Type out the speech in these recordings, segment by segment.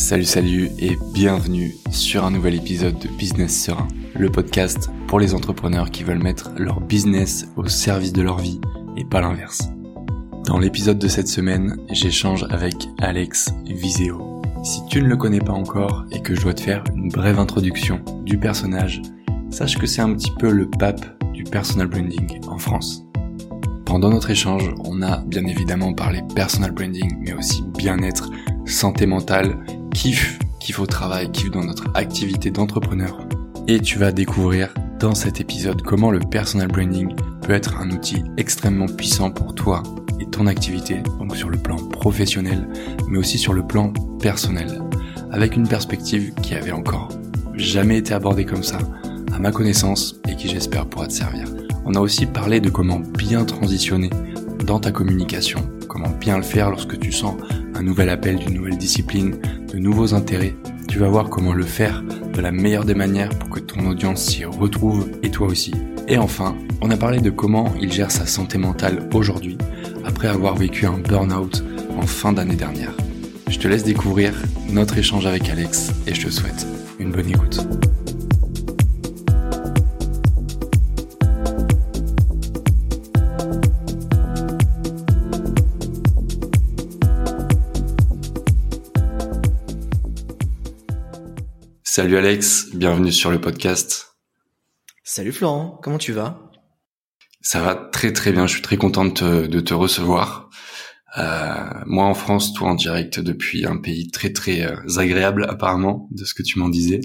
Salut salut et bienvenue sur un nouvel épisode de Business Serein, le podcast pour les entrepreneurs qui veulent mettre leur business au service de leur vie et pas l'inverse. Dans l'épisode de cette semaine, j'échange avec Alex Viseo. Si tu ne le connais pas encore et que je dois te faire une brève introduction du personnage, sache que c'est un petit peu le pape du personal branding en France. Pendant notre échange, on a bien évidemment parlé personal branding, mais aussi bien-être, santé mentale, kiff, kiff au travail, kiff dans notre activité d'entrepreneur. Et tu vas découvrir dans cet épisode comment le personal branding peut être un outil extrêmement puissant pour toi et ton activité, donc sur le plan professionnel, mais aussi sur le plan personnel, avec une perspective qui avait encore jamais été abordée comme ça, à ma connaissance, et qui j'espère pourra te servir. On a aussi parlé de comment bien transitionner dans ta communication, comment bien le faire lorsque tu sens un nouvel appel d'une nouvelle discipline, de nouveaux intérêts. Tu vas voir comment le faire de la meilleure des manières pour que ton audience s'y retrouve et toi aussi. Et enfin, on a parlé de comment il gère sa santé mentale aujourd'hui après avoir vécu un burn-out en fin d'année dernière. Je te laisse découvrir notre échange avec Alex et je te souhaite une bonne écoute. Salut Alex, bienvenue sur le podcast. Salut Florent, comment tu vas? Ça va très très bien, je suis très content de te, de te recevoir. Euh, moi en France, toi en direct depuis un pays très très euh, agréable apparemment, de ce que tu m'en disais.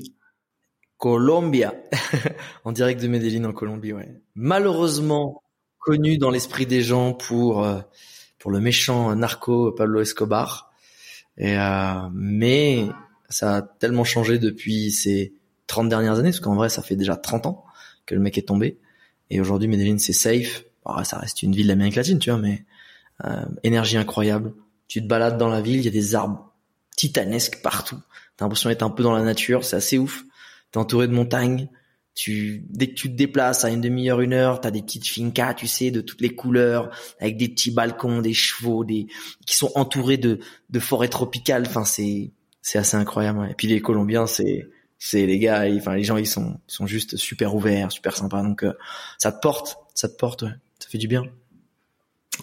Colombia, en direct de Medellin en Colombie, ouais. Malheureusement connu dans l'esprit des gens pour euh, pour le méchant narco Pablo Escobar. Et euh, mais ça a tellement changé depuis ces 30 dernières années, parce qu'en vrai, ça fait déjà 30 ans que le mec est tombé. Et aujourd'hui, Medellin, c'est safe. ça reste une ville d'Amérique latine, tu vois, mais euh, énergie incroyable. Tu te balades dans la ville, il y a des arbres titanesques partout. T'as l'impression d'être un peu dans la nature, c'est assez ouf. T'es entouré de montagnes. Tu, dès que tu te déplaces à une demi-heure, une heure, t'as des petites fincas, tu sais, de toutes les couleurs, avec des petits balcons, des chevaux, des qui sont entourés de de forêts tropicales. Enfin, c'est c'est assez incroyable. Et puis les Colombiens, c'est c'est les gars, enfin les gens, ils sont ils sont juste super ouverts, super sympas. Donc euh, ça te porte, ça te porte, ça fait du bien.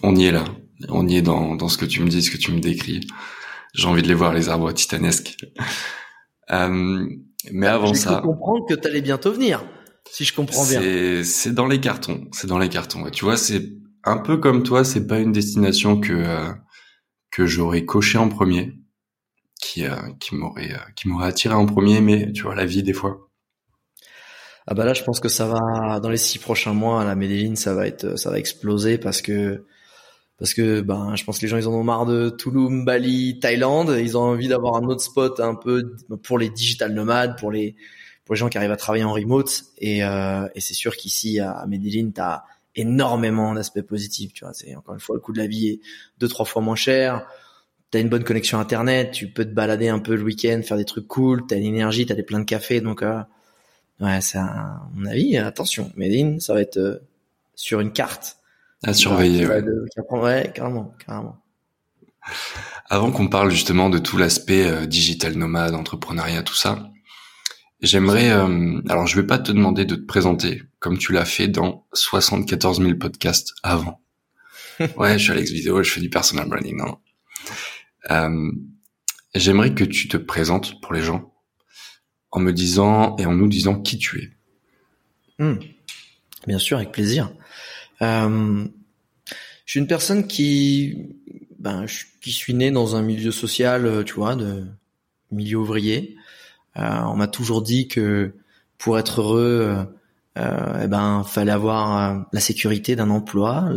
On y est là, on y est dans dans ce que tu me dis, ce que tu me décris. J'ai envie de les voir les arbres titanesques. Euh, mais avant ça, je comprendre que t'allais bientôt venir, si je comprends bien. C'est c'est dans les cartons, c'est dans les cartons. Tu vois, c'est un peu comme toi, c'est pas une destination que euh, que j'aurais coché en premier qui euh, qui m'aurait euh, qui m'aurait attiré en premier, mais tu vois la vie des fois. Ah bah là, je pense que ça va dans les six prochains mois à la Medellin, ça va être ça va exploser parce que parce que ben je pense que les gens ils en ont marre de Tulum, Bali, Thaïlande, ils ont envie d'avoir un autre spot un peu pour les digital nomades, pour les pour les gens qui arrivent à travailler en remote. Et euh, et c'est sûr qu'ici à Medellin tu as énormément d'aspects positifs, tu vois, c'est encore une fois le coût de la vie est deux trois fois moins cher t'as une bonne connexion internet, tu peux te balader un peu le week-end, faire des trucs cool, t'as l'énergie, t'as des plein de café, donc euh, ouais, c'est à mon avis, attention, Medine, ça va être euh, sur une carte. À surveiller, ouais. ouais, carrément, carrément. Avant qu'on parle justement de tout l'aspect euh, digital nomade, entrepreneuriat, tout ça, j'aimerais, alors je vais pas te demander de te présenter comme tu l'as fait dans 74 000 podcasts avant. ouais, je suis Alex Vidéo, je fais du personal branding, non. Euh, j'aimerais que tu te présentes pour les gens en me disant et en nous disant qui tu es. Hmm. Bien sûr, avec plaisir. Euh, je suis une personne qui, ben, qui suis né dans un milieu social, euh, tu vois, de milieu ouvrier. on m'a toujours dit que pour être heureux, euh, eh ben, fallait avoir la sécurité d'un emploi,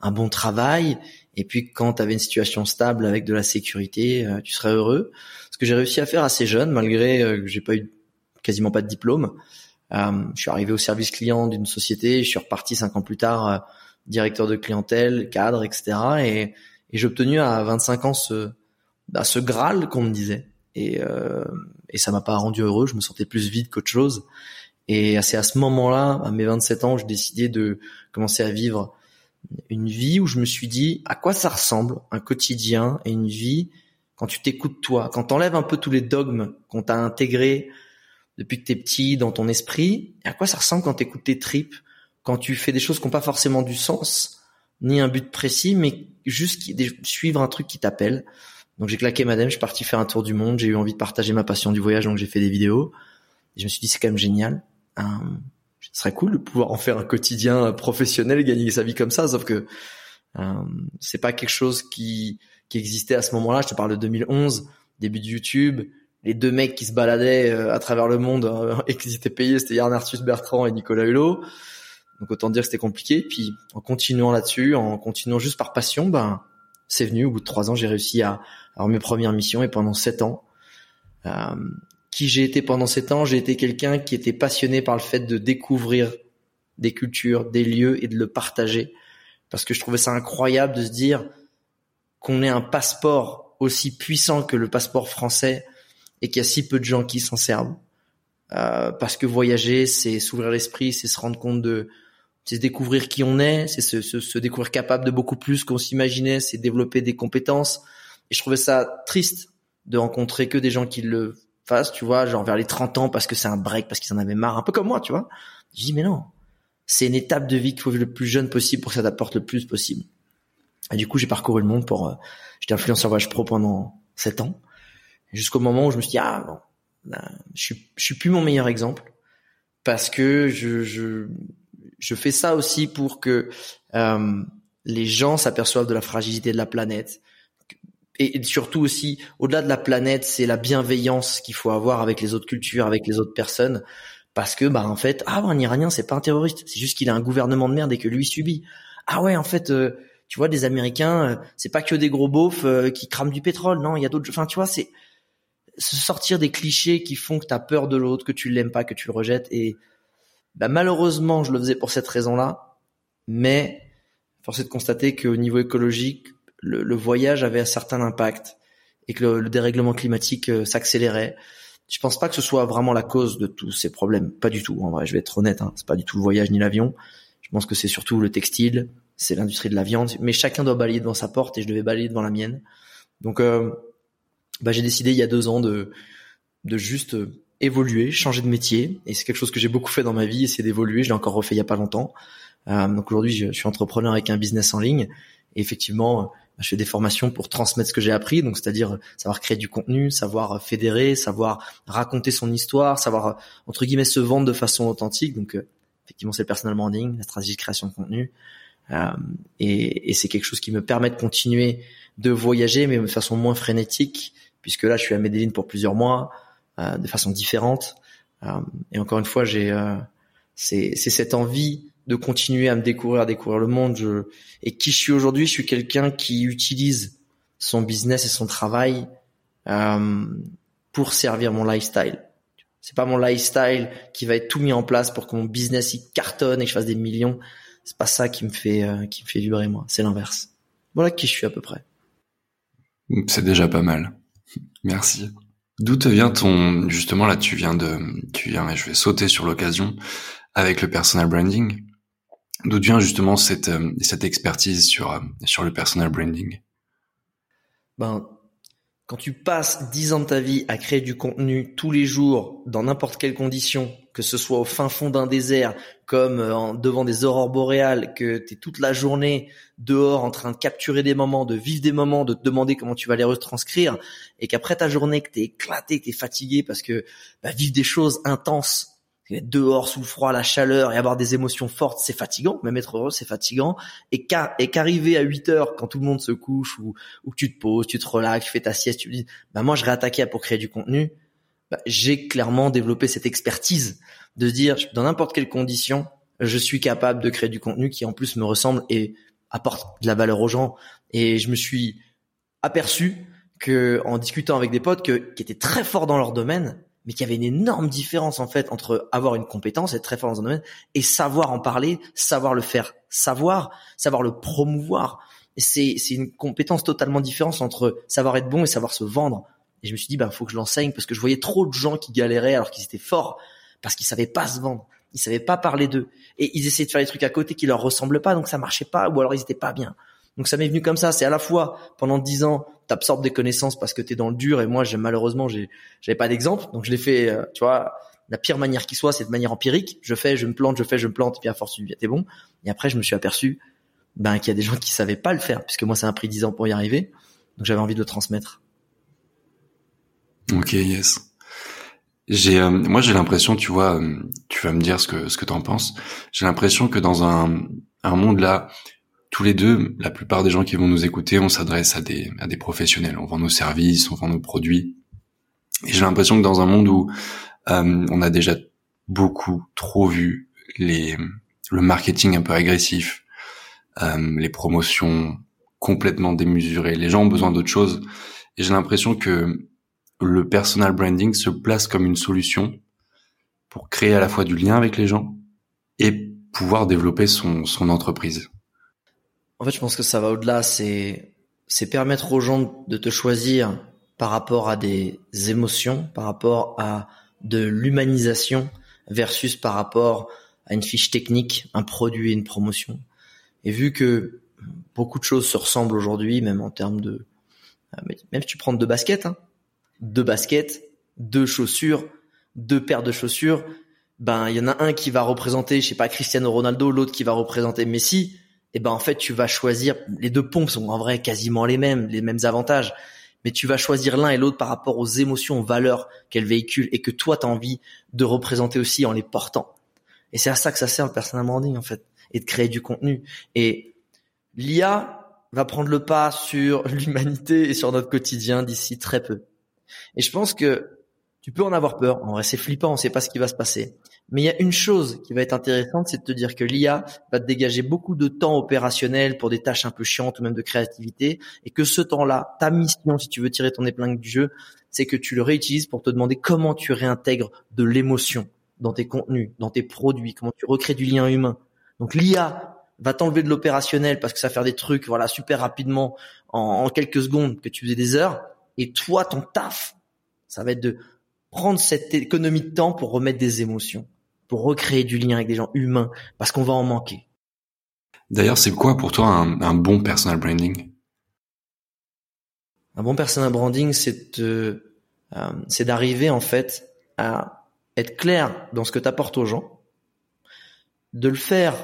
un bon travail et puis quand tu avais une situation stable avec de la sécurité, euh, tu serais heureux. Ce que j'ai réussi à faire assez jeune, malgré euh, que j'ai pas eu quasiment pas de diplôme. Euh, je suis arrivé au service client d'une société, je suis reparti cinq ans plus tard directeur de clientèle, cadre, etc. Et, et j'ai obtenu à 25 ans ce, bah, ce graal qu'on me disait. Et, euh, et ça m'a pas rendu heureux, je me sentais plus vide qu'autre chose. Et c'est à ce moment-là, à mes 27 ans, j'ai décidé de commencer à vivre une vie où je me suis dit à quoi ça ressemble un quotidien et une vie quand tu t'écoutes toi, quand t'enlèves un peu tous les dogmes qu'on t'a intégrés depuis que t'es petit dans ton esprit, à quoi ça ressemble quand t'écoutes tes tripes, quand tu fais des choses qui n'ont pas forcément du sens, ni un but précis, mais juste suivre un truc qui t'appelle. Donc j'ai claqué madame, je suis parti faire un tour du monde, j'ai eu envie de partager ma passion du voyage, donc j'ai fait des vidéos. Et je me suis dit c'est quand même génial. Euh, ce serait cool de pouvoir en faire un quotidien professionnel, gagner sa vie comme ça, sauf que euh, c'est pas quelque chose qui qui existait à ce moment-là. Je te parle de 2011, début de YouTube. Les deux mecs qui se baladaient euh, à travers le monde euh, et qui étaient payés, c'était Yann Arthus Bertrand et Nicolas Hulot. Donc autant dire que c'était compliqué. Puis en continuant là-dessus, en continuant juste par passion, ben c'est venu. Au bout de trois ans, j'ai réussi à avoir mes premières missions et pendant sept ans, euh, qui j'ai été pendant sept ans, j'ai été quelqu'un qui était passionné par le fait de découvrir des cultures, des lieux et de le partager. Parce que je trouvais ça incroyable de se dire qu'on ait un passeport aussi puissant que le passeport français et qu'il y a si peu de gens qui s'en servent. Euh, parce que voyager, c'est s'ouvrir l'esprit, c'est se rendre compte de, c'est découvrir qui on est, c'est se, se, se, découvrir capable de beaucoup plus qu'on s'imaginait, c'est développer des compétences. Et je trouvais ça triste de rencontrer que des gens qui le fassent, tu vois, genre vers les 30 ans parce que c'est un break, parce qu'ils en avaient marre, un peu comme moi, tu vois. Je dis, mais non, c'est une étape de vie qu'il faut vivre le plus jeune possible pour que ça t'apporte le plus possible. Et du coup, j'ai parcouru le monde pour, euh, j'étais influenceur voyage pro pendant 7 ans, jusqu'au moment où je me suis dit, ah, non, je suis, je suis plus mon meilleur exemple parce que je, je, je fais ça aussi pour que euh, les gens s'aperçoivent de la fragilité de la planète. Et, surtout aussi, au-delà de la planète, c'est la bienveillance qu'il faut avoir avec les autres cultures, avec les autres personnes. Parce que, bah, en fait, ah, un Iranien, c'est pas un terroriste. C'est juste qu'il a un gouvernement de merde et que lui subit. Ah ouais, en fait, euh, tu vois, des Américains, euh, c'est pas que des gros beaufs euh, qui crament du pétrole. Non, il y a d'autres. Enfin, tu vois, c'est se sortir des clichés qui font que tu as peur de l'autre, que tu l'aimes pas, que tu le rejettes. Et bah, malheureusement, je le faisais pour cette raison-là, mais force est de constater qu'au niveau écologique, le, voyage avait un certain impact et que le, dérèglement climatique euh, s'accélérait. Je pense pas que ce soit vraiment la cause de tous ces problèmes, pas du tout. En vrai, je vais être honnête, hein. c'est pas du tout le voyage ni l'avion. Je pense que c'est surtout le textile, c'est l'industrie de la viande. Mais chacun doit balayer devant sa porte et je devais balayer devant la mienne. Donc, euh, bah, j'ai décidé il y a deux ans de de juste euh, évoluer, changer de métier. Et c'est quelque chose que j'ai beaucoup fait dans ma vie, essayer d'évoluer. Je l'ai encore refait il y a pas longtemps. Euh, donc aujourd'hui, je, suis entrepreneur avec un business en ligne. Et effectivement, euh, je fais des formations pour transmettre ce que j'ai appris. Donc c'est-à-dire savoir créer du contenu, savoir fédérer, savoir raconter son histoire, savoir entre guillemets se vendre de façon authentique. Donc euh, effectivement, c'est le personal branding, la stratégie de création de contenu. Euh, et, c'est quelque chose qui me permet de continuer de voyager, mais de façon moins frénétique, puisque là, je suis à Medellin pour plusieurs mois. Euh, de façon différente. Euh, et encore une fois, j'ai euh, c'est cette envie de continuer à me découvrir, à découvrir le monde. Je, et qui je suis aujourd'hui, je suis quelqu'un qui utilise son business et son travail euh, pour servir mon lifestyle. C'est pas mon lifestyle qui va être tout mis en place pour que mon business il cartonne et que je fasse des millions. C'est pas ça qui me fait euh, qui me fait vibrer moi. C'est l'inverse. Voilà qui je suis à peu près. C'est déjà pas mal. Merci. D'où te vient ton justement là tu viens de tu viens et je vais sauter sur l'occasion avec le personal branding. D'où vient justement cette euh, cette expertise sur euh, sur le personal branding? Ben quand tu passes dix ans de ta vie à créer du contenu tous les jours dans n'importe quelle condition que ce soit au fin fond d'un désert, comme euh, devant des aurores boréales, que tu es toute la journée dehors en train de capturer des moments, de vivre des moments, de te demander comment tu vas les retranscrire, et qu'après ta journée, que t'es éclaté, que t'es fatigué parce que bah, vivre des choses intenses, être dehors sous le froid, la chaleur et avoir des émotions fortes, c'est fatigant. Même être heureux, c'est fatigant. Et qu'arriver à 8 heures quand tout le monde se couche ou, que tu te poses, tu te relaxes, tu fais ta sieste, tu dis, bah moi je réattaquais pour créer du contenu bah, j'ai clairement développé cette expertise de dire dans n'importe quelle condition, je suis capable de créer du contenu qui en plus me ressemble et apporte de la valeur aux gens. Et je me suis aperçu que en discutant avec des potes que, qui étaient très forts dans leur domaine, mais qu'il y avait une énorme différence en fait entre avoir une compétence, être très fort dans un domaine, et savoir en parler, savoir le faire savoir, savoir le promouvoir. C'est, une compétence totalement différente entre savoir être bon et savoir se vendre. Et je me suis dit, bah, faut que je l'enseigne parce que je voyais trop de gens qui galéraient alors qu'ils étaient forts parce qu'ils savaient pas se vendre. Ils savaient pas parler d'eux. Et ils essayaient de faire des trucs à côté qui leur ressemblaient pas, donc ça marchait pas, ou alors ils étaient pas bien. Donc ça m'est venu comme ça. C'est à la fois pendant dix ans, t'absorbes des connaissances parce que t'es dans le dur et moi, j'ai malheureusement, j'ai, j'avais pas d'exemple, donc je l'ai fait. Euh, tu vois, la pire manière qui soit, c'est de manière empirique. Je fais, je me plante, je fais, je me plante, et puis à force tu t'es bon. Et après, je me suis aperçu, ben qu'il y a des gens qui savaient pas le faire, puisque moi, ça m'a pris dix ans pour y arriver. Donc j'avais envie de le transmettre. Ok, yes. J'ai, euh, moi, j'ai l'impression, tu vois, euh, tu vas me dire ce que ce que t'en penses. J'ai l'impression que dans un un monde là, tous les deux, la plupart des gens qui vont nous écouter, on s'adresse à des à des professionnels. On vend nos services, on vend nos produits. Et j'ai l'impression que dans un monde où euh, on a déjà beaucoup trop vu les le marketing un peu agressif, les promotions complètement démesurées. Les gens ont besoin d'autre chose. Et j'ai l'impression que le personal branding se place comme une solution pour créer à la fois du lien avec les gens et pouvoir développer son, son entreprise. En fait, je pense que ça va au-delà. C'est, c'est permettre aux gens de te choisir par rapport à des émotions, par rapport à de l'humanisation versus par rapport à une fiche technique, un produit et une promotion. Et vu que beaucoup de choses se ressemblent aujourd'hui, même en termes de, même si tu prends deux baskets, hein, deux baskets, deux chaussures, deux paires de chaussures, ben il y en a un qui va représenter, je sais pas, Cristiano Ronaldo, l'autre qui va représenter Messi. Et ben en fait tu vas choisir. Les deux pompes sont en vrai quasiment les mêmes, les mêmes avantages, mais tu vas choisir l'un et l'autre par rapport aux émotions, aux valeurs qu'elles véhiculent et que toi tu as envie de représenter aussi en les portant. Et c'est à ça que ça sert le personal branding en fait, et de créer du contenu. Et l'IA va prendre le pas sur l'humanité et sur notre quotidien d'ici très peu. Et je pense que tu peux en avoir peur. En vrai, c'est flippant, on sait pas ce qui va se passer. Mais il y a une chose qui va être intéressante, c'est de te dire que l'IA va te dégager beaucoup de temps opérationnel pour des tâches un peu chiantes ou même de créativité, et que ce temps-là, ta mission, si tu veux tirer ton épingle du jeu, c'est que tu le réutilises pour te demander comment tu réintègres de l'émotion dans tes contenus, dans tes produits, comment tu recrées du lien humain. Donc l'IA va t'enlever de l'opérationnel parce que ça va faire des trucs, voilà, super rapidement en, en quelques secondes que tu faisais des heures et toi, ton taf, ça va être de prendre cette économie de temps pour remettre des émotions, pour recréer du lien avec des gens humains, parce qu'on va en manquer. D'ailleurs, c'est quoi pour toi un, bon personal branding? Un bon personal branding, c'est euh, c'est d'arriver en fait à être clair dans ce que tu apportes aux gens, de le faire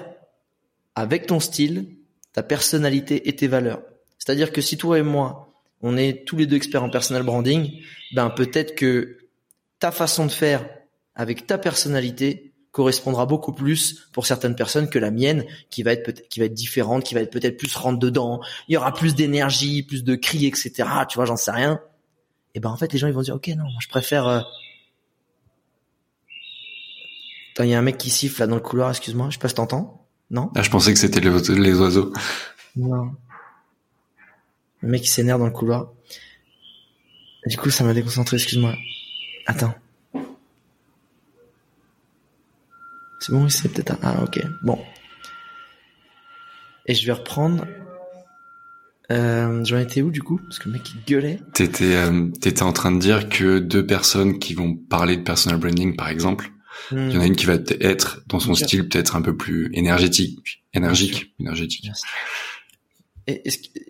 avec ton style, ta personnalité et tes valeurs. C'est-à-dire que si toi et moi, on est tous les deux experts en personal branding, ben peut-être que ta façon de faire avec ta personnalité correspondra beaucoup plus pour certaines personnes que la mienne qui va être peut qui va être différente, qui va être peut-être plus rentre dedans, il y aura plus d'énergie, plus de cris, etc. Tu vois, j'en sais rien. Et ben en fait les gens ils vont dire ok non, moi je préfère. Euh... Attends, il y a un mec qui siffle là dans le couloir, excuse-moi, je sais pas si t'entends. Non? Ah, je pensais que c'était les, les oiseaux. Non. Le mec il s'énerve dans le couloir. du coup, ça m'a déconcentré, excuse-moi. Attends. C'est bon, c'est peut-être un... Ah, ok. Bon. Et je vais reprendre... Euh, J'en étais où du coup? Parce que le mec il gueulait. T'étais euh, t'étais en train de dire que deux personnes qui vont parler de personal branding par exemple, il y en a une qui va être dans son style peut-être un peu plus énergétique, énergique, énergétique. Et,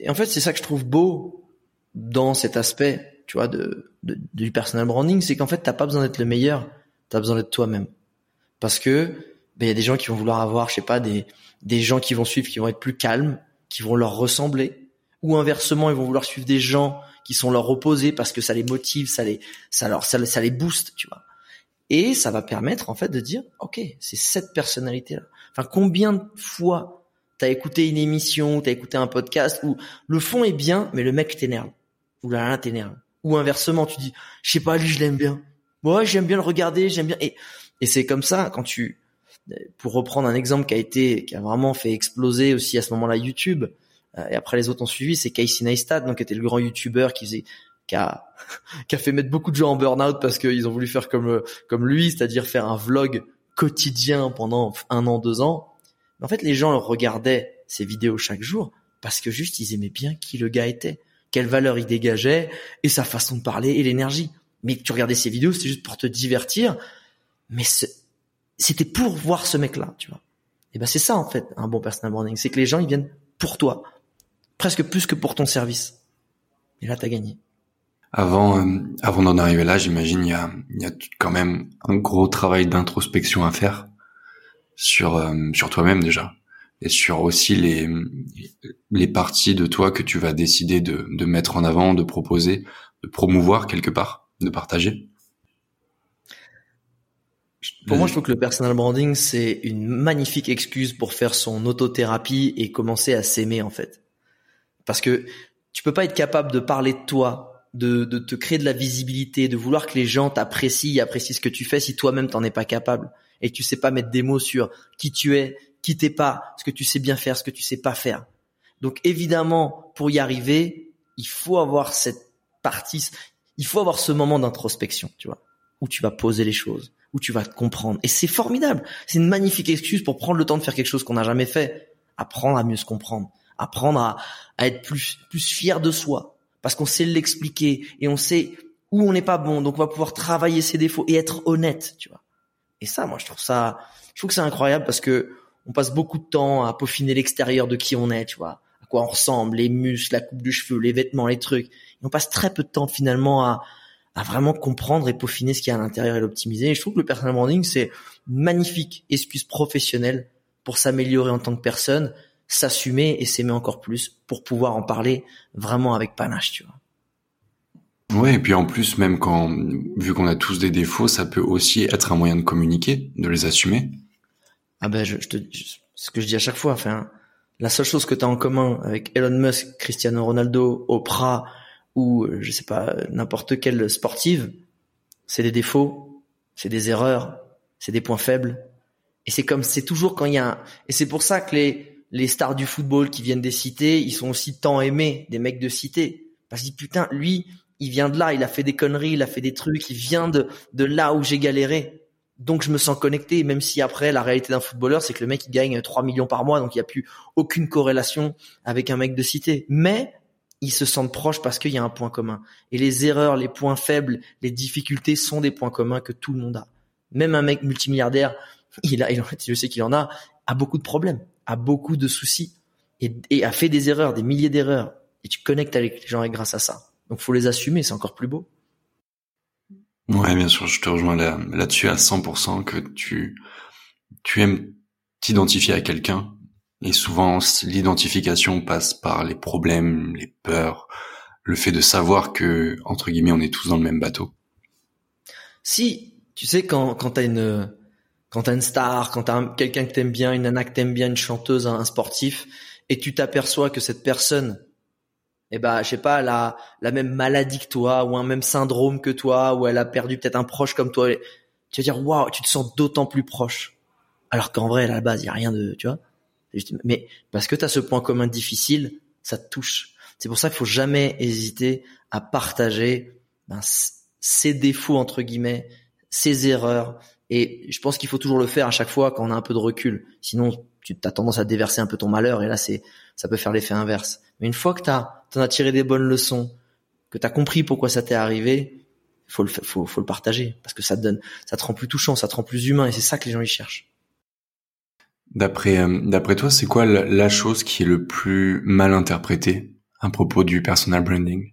en fait, c'est ça que je trouve beau dans cet aspect, tu vois, de, du personal branding, c'est qu'en fait, t'as pas besoin d'être le meilleur, t'as besoin d'être toi-même. Parce que ben, il y a des gens qui vont vouloir avoir, je sais pas, des des gens qui vont suivre, qui vont être plus calmes, qui vont leur ressembler, ou inversement, ils vont vouloir suivre des gens qui sont leur opposés parce que ça les motive, ça les ça leur ça, ça les booste, tu vois. Et ça va permettre en fait de dire, ok, c'est cette personnalité-là. Enfin, combien de fois t'as écouté une émission, t'as écouté un podcast où le fond est bien, mais le mec t'énerve. Ou là, là t'énerve. Ou inversement, tu dis, je sais pas, lui, je l'aime bien. Moi, j'aime bien le regarder, j'aime bien. Et, et c'est comme ça, quand tu, pour reprendre un exemple qui a été, qui a vraiment fait exploser aussi à ce moment-là YouTube, euh, et après les autres ont suivi, c'est Casey Neistat, donc qui était le grand YouTuber qui faisait, qui a, qui a fait mettre beaucoup de gens en burn-out parce qu'ils ont voulu faire comme, comme lui, c'est-à-dire faire un vlog quotidien pendant un an, deux ans en fait, les gens regardaient ces vidéos chaque jour parce que juste ils aimaient bien qui le gars était, quelle valeur il dégageait et sa façon de parler et l'énergie. Mais tu regardais ces vidéos, c'était juste pour te divertir, mais c'était pour voir ce mec-là, tu vois. Et ben c'est ça en fait un bon personal branding, c'est que les gens ils viennent pour toi, presque plus que pour ton service. Et là, t'as gagné. Avant, euh, avant d'en arriver là, j'imagine il y a, y a quand même un gros travail d'introspection à faire sur euh, sur toi-même déjà et sur aussi les les parties de toi que tu vas décider de de mettre en avant, de proposer, de promouvoir quelque part, de partager. Pour moi, je trouve que le personal branding, c'est une magnifique excuse pour faire son autothérapie et commencer à s'aimer, en fait. Parce que tu peux pas être capable de parler de toi, de, de te créer de la visibilité, de vouloir que les gens t'apprécient, apprécient ce que tu fais si toi-même t'en es pas capable et tu sais pas mettre des mots sur qui tu es, qui t'es pas, ce que tu sais bien faire, ce que tu sais pas faire. Donc évidemment, pour y arriver, il faut avoir cette partie, il faut avoir ce moment d'introspection, tu vois, où tu vas poser les choses où tu vas te comprendre. Et c'est formidable. C'est une magnifique excuse pour prendre le temps de faire quelque chose qu'on n'a jamais fait. Apprendre à mieux se comprendre. Apprendre à, à être plus, plus fier de soi. Parce qu'on sait l'expliquer et on sait où on n'est pas bon. Donc on va pouvoir travailler ses défauts et être honnête, tu vois. Et ça, moi, je trouve ça, je trouve que c'est incroyable parce que on passe beaucoup de temps à peaufiner l'extérieur de qui on est, tu vois. À quoi on ressemble, les muscles, la coupe du cheveu, les vêtements, les trucs. On passe très peu de temps finalement à, à vraiment comprendre et peaufiner ce qu'il y a à l'intérieur et l'optimiser. Et je trouve que le personal branding, c'est magnifique excuse professionnelle pour s'améliorer en tant que personne, s'assumer et s'aimer encore plus pour pouvoir en parler vraiment avec panache, tu vois. Ouais, et puis en plus, même quand, vu qu'on a tous des défauts, ça peut aussi être un moyen de communiquer, de les assumer. Ah ben, je, je te, ce que je dis à chaque fois, enfin, la seule chose que tu as en commun avec Elon Musk, Cristiano Ronaldo, Oprah, ou euh, je sais pas n'importe quelle sportive, c'est des défauts, c'est des erreurs, c'est des points faibles. Et c'est comme c'est toujours quand il y a un... et c'est pour ça que les les stars du football qui viennent des cités, ils sont aussi tant aimés des mecs de cité parce que putain lui il vient de là, il a fait des conneries, il a fait des trucs, il vient de de là où j'ai galéré. Donc je me sens connecté, même si après la réalité d'un footballeur, c'est que le mec il gagne 3 millions par mois, donc il n'y a plus aucune corrélation avec un mec de cité. Mais ils se sentent proches parce qu'il y a un point commun. Et les erreurs, les points faibles, les difficultés sont des points communs que tout le monde a. Même un mec multimilliardaire, il a, je sais qu'il en a, a beaucoup de problèmes, a beaucoup de soucis et, a fait des erreurs, des milliers d'erreurs. Et tu connectes avec les gens grâce à ça. Donc faut les assumer, c'est encore plus beau. Ouais, bien sûr, je te rejoins là, là-dessus à 100% que tu, tu aimes t'identifier à quelqu'un et souvent, l'identification passe par les problèmes, les peurs, le fait de savoir que, entre guillemets, on est tous dans le même bateau. Si, tu sais, quand, quand t'as une, quand t'as une star, quand t'as quelqu'un que t'aimes bien, une nana que t'aimes bien, une chanteuse, un, sportif, et tu t'aperçois que cette personne, eh ben, je sais pas, elle a la même maladie que toi, ou un même syndrome que toi, ou elle a perdu peut-être un proche comme toi, tu vas dire, waouh, tu te sens d'autant plus proche. Alors qu'en vrai, à la base, il y a rien de, tu vois mais parce que tu as ce point commun difficile, ça te touche. C'est pour ça qu'il faut jamais hésiter à partager ben, ses défauts entre guillemets, ses erreurs. Et je pense qu'il faut toujours le faire à chaque fois quand on a un peu de recul. Sinon, tu as tendance à déverser un peu ton malheur et là, c'est ça peut faire l'effet inverse. Mais une fois que tu as, as tiré des bonnes leçons, que tu as compris pourquoi ça t'est arrivé, faut le faut, faut le partager parce que ça te donne, ça te rend plus touchant, ça te rend plus humain et c'est ça que les gens y cherchent. D'après euh, d'après toi, c'est quoi la, chose qui est le plus mal interprétée à propos du personal branding?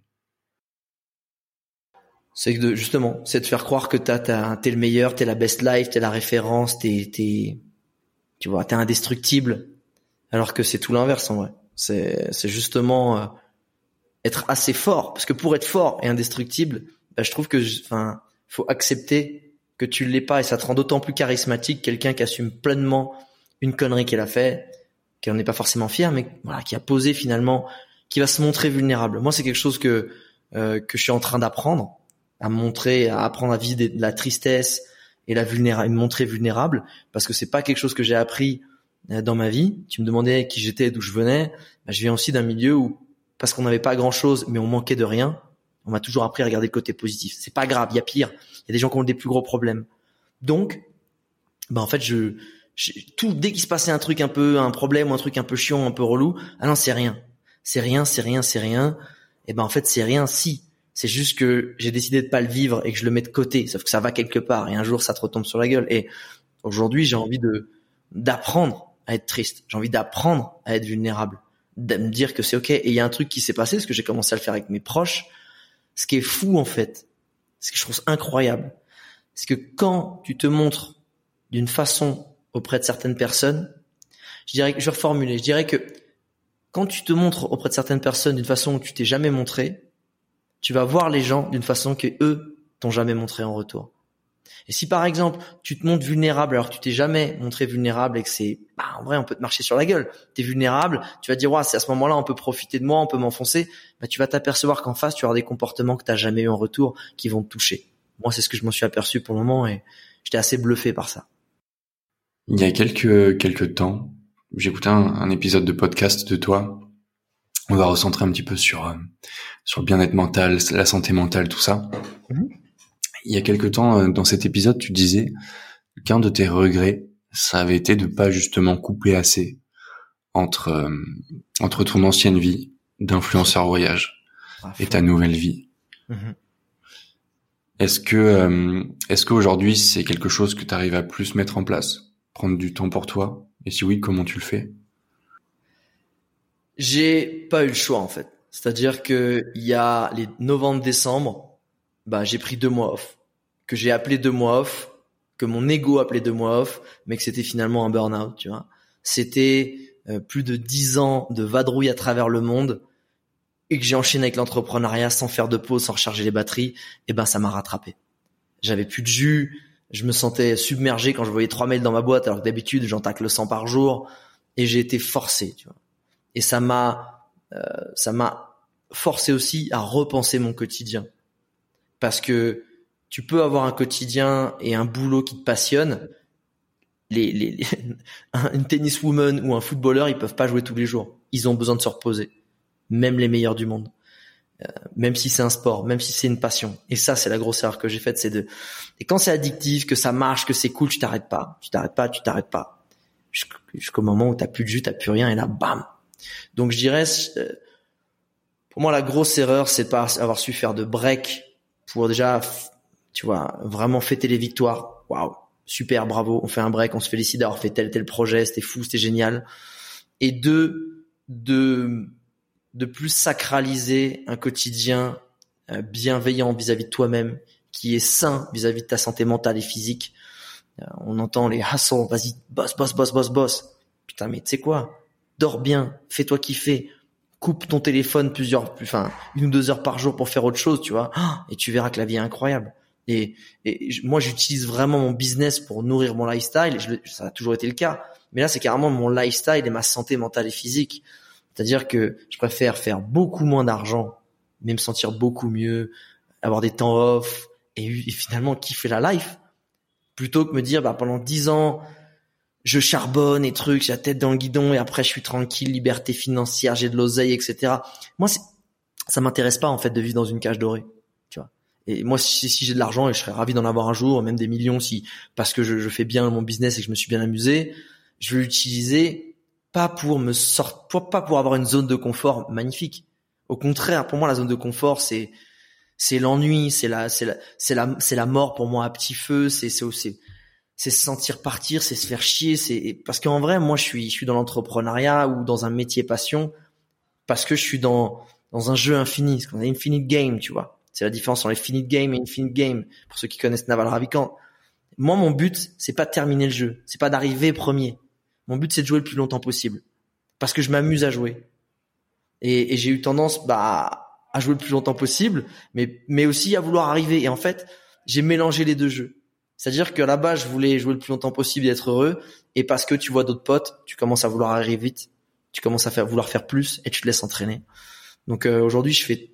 C'est que justement, c'est de faire croire que t'as t'es le meilleur, t'es la best life, t'es la référence, t'es t'es tu vois, t'es indestructible, alors que c'est tout l'inverse en vrai. C'est c'est justement euh, être assez fort, parce que pour être fort et indestructible, bah, je trouve que enfin faut accepter que tu l'es pas et ça te rend d'autant plus charismatique quelqu'un qui assume pleinement une connerie qu'elle a fait, qu'elle n'est pas forcément fière, mais voilà, qui a posé finalement, qui va se montrer vulnérable. Moi, c'est quelque chose que euh, que je suis en train d'apprendre, à montrer, à apprendre à vivre de la tristesse et la vulnérable, me montrer vulnérable, parce que c'est pas quelque chose que j'ai appris euh, dans ma vie. Tu me demandais qui j'étais, d'où je venais. Bah, je viens aussi d'un milieu où, parce qu'on n'avait pas grand chose, mais on manquait de rien, on m'a toujours appris à regarder le côté positif. C'est pas grave, il y a pire. Il y a des gens qui ont des plus gros problèmes. Donc, bah en fait, je tout dès qu'il se passait un truc un peu un problème ou un truc un peu chiant un peu relou ah non c'est rien c'est rien c'est rien c'est rien et ben en fait c'est rien si c'est juste que j'ai décidé de pas le vivre et que je le mets de côté. Sauf que ça va quelque part et un jour ça te retombe sur la gueule. Et aujourd'hui j'ai envie de d'apprendre à être triste. J'ai envie d'apprendre à être vulnérable. De me dire que c'est ok. Et il y a un truc qui s'est passé, parce que j'ai commencé à le faire avec mes proches. Ce qui est fou en fait, ce que je trouve incroyable, c'est que quand tu te montres d'une façon auprès de certaines personnes, je dirais que je vais reformuler, je dirais que quand tu te montres auprès de certaines personnes d'une façon où tu t'es jamais montré, tu vas voir les gens d'une façon que eux t'ont jamais montré en retour. Et si par exemple tu te montres vulnérable alors que tu t'es jamais montré vulnérable et que c'est bah, en vrai on peut te marcher sur la gueule, tu es vulnérable, tu vas dire ouais, c'est à ce moment-là on peut profiter de moi, on peut m'enfoncer, bah tu vas t'apercevoir qu'en face tu auras des comportements que tu jamais eu en retour qui vont te toucher. Moi c'est ce que je m'en suis aperçu pour le moment et j'étais assez bluffé par ça. Il y a quelques quelques temps, j'écoutais un épisode de podcast de toi. On va recentrer un petit peu sur euh, sur le bien-être mental, la santé mentale, tout ça. Mhm il y a quelque temps, euh, dans cet épisode, tu disais qu'un de tes regrets, ça avait été de pas justement coupler assez entre euh, entre ton ancienne vie d'influenceur voyage et ta nouvelle vie. Mhm. Est-ce que euh, est-ce qu'aujourd'hui c'est quelque chose que tu arrives à plus mettre en place, prendre du temps pour toi? Et si oui, comment tu le fais? J'ai pas eu le choix en fait. C'est-à-dire que il y a les novembre-décembre, bah j'ai pris deux mois off que j'ai appelé deux mois off, que mon ego appelait deux mois off, mais que c'était finalement un burn-out, tu vois. C'était euh, plus de dix ans de vadrouille à travers le monde et que j'ai enchaîné avec l'entrepreneuriat sans faire de pause, sans recharger les batteries, et ben ça m'a rattrapé. J'avais plus de jus, je me sentais submergé quand je voyais trois mails dans ma boîte alors que d'habitude j'en tacle 100 par jour et j'ai été forcé, tu vois. Et ça m'a euh, ça m'a forcé aussi à repenser mon quotidien parce que tu peux avoir un quotidien et un boulot qui te passionne. Les, les, une tenniswoman ou un footballeur, ils peuvent pas jouer tous les jours. Ils ont besoin de se reposer. Même les meilleurs du monde. Euh, même si c'est un sport, même si c'est une passion. Et ça, c'est la grosse erreur que j'ai faite, c'est de. Et quand c'est addictif, que ça marche, que c'est cool, tu t'arrêtes pas. Tu t'arrêtes pas, tu t'arrêtes pas. Jusqu'au moment où t'as plus de jus, t'as plus rien, et là, bam. Donc je dirais, euh, pour moi, la grosse erreur, c'est pas avoir su faire de break pour déjà tu vois, vraiment fêter les victoires. Waouh, super, bravo, on fait un break, on se félicite d'avoir fait tel tel projet, c'était fou, c'était génial. Et deux, de de plus sacraliser un quotidien euh, bienveillant vis-à-vis de toi-même, qui est sain vis-à-vis de ta santé mentale et physique. Euh, on entend les hassons, vas-y, boss, boss, boss, boss, boss. Putain, mais tu sais quoi? Dors bien, fais-toi kiffer, coupe ton téléphone plusieurs, enfin une ou deux heures par jour pour faire autre chose, tu vois, et tu verras que la vie est incroyable. Et, moi, j'utilise vraiment mon business pour nourrir mon lifestyle. ça a toujours été le cas. Mais là, c'est carrément mon lifestyle et ma santé mentale et physique. C'est-à-dire que je préfère faire beaucoup moins d'argent, mais me sentir beaucoup mieux, avoir des temps off et, finalement kiffer la life, plutôt que me dire bah, pendant dix ans, je charbonne et trucs, j'ai la tête dans le guidon et après je suis tranquille, liberté financière, j'ai de l'oseille, etc. Moi, ça m'intéresse pas en fait de vivre dans une cage dorée. Et moi, si, j'ai de l'argent, et je serais ravi d'en avoir un jour, même des millions, si parce que je, fais bien mon business et que je me suis bien amusé, je vais l'utiliser pas pour me sortir, pas pour avoir une zone de confort magnifique. Au contraire, pour moi, la zone de confort, c'est c'est l'ennui, c'est la c'est la c'est la c'est la mort pour moi à petit feu, c'est c'est c'est se sentir partir, c'est se faire chier, c'est parce qu'en vrai, moi, je suis je suis dans l'entrepreneuriat ou dans un métier passion parce que je suis dans dans un jeu infini, ce qu'on a infinite game, tu vois. C'est la différence entre les finite game et infinite game. Pour ceux qui connaissent Naval Ravikant. Moi, mon but, c'est pas de terminer le jeu. C'est pas d'arriver premier. Mon but, c'est de jouer le plus longtemps possible. Parce que je m'amuse à jouer. Et, j'ai eu tendance, bah, à jouer le plus longtemps possible, mais, mais aussi à vouloir arriver. Et en fait, j'ai mélangé les deux jeux. C'est-à-dire que là-bas, je voulais jouer le plus longtemps possible et être heureux. Et parce que tu vois d'autres potes, tu commences à vouloir arriver vite. Tu commences à faire, vouloir faire plus et tu te laisses entraîner. Donc euh, aujourd'hui, je fais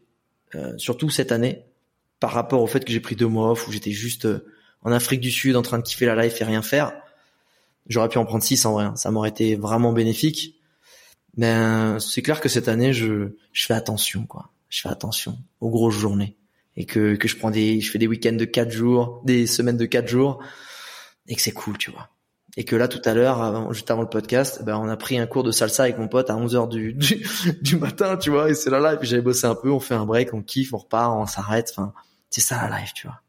euh, surtout cette année, par rapport au fait que j'ai pris deux mois off où j'étais juste euh, en Afrique du Sud en train de kiffer la life et rien faire. J'aurais pu en prendre six en vrai, hein. ça m'aurait été vraiment bénéfique. Mais euh, c'est clair que cette année, je, je fais attention, quoi. Je fais attention aux grosses journées et que, que je prends des, je fais des week-ends de quatre jours, des semaines de quatre jours et que c'est cool, tu vois. Et que là tout à l'heure juste avant le podcast ben on a pris un cours de salsa avec mon pote à 11h du, du, matin tu vois et c'est là live. J'avais bossé un peu on fait un break on kiffe on repart on s'arrête enfin c'est ça la live tu vois.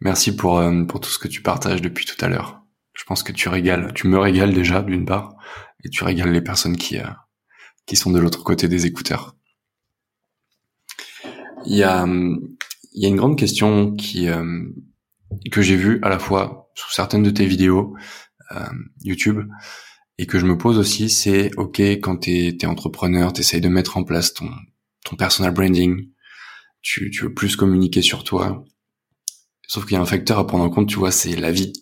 Merci pour euh, pour tout ce que tu partages depuis tout à l'heure. Je pense que tu régales tu me régales déjà d'une part et tu régales les personnes qui euh, qui sont de l'autre côté des écouteurs. Il y a il y a une grande question qui euh, que j'ai vue à la fois sous certaines de tes vidéos euh, YouTube et que je me pose aussi, c'est ok quand t'es es entrepreneur, t'essayes de mettre en place ton ton personal branding, tu tu veux plus communiquer sur toi, sauf qu'il y a un facteur à prendre en compte, tu vois, c'est la vie.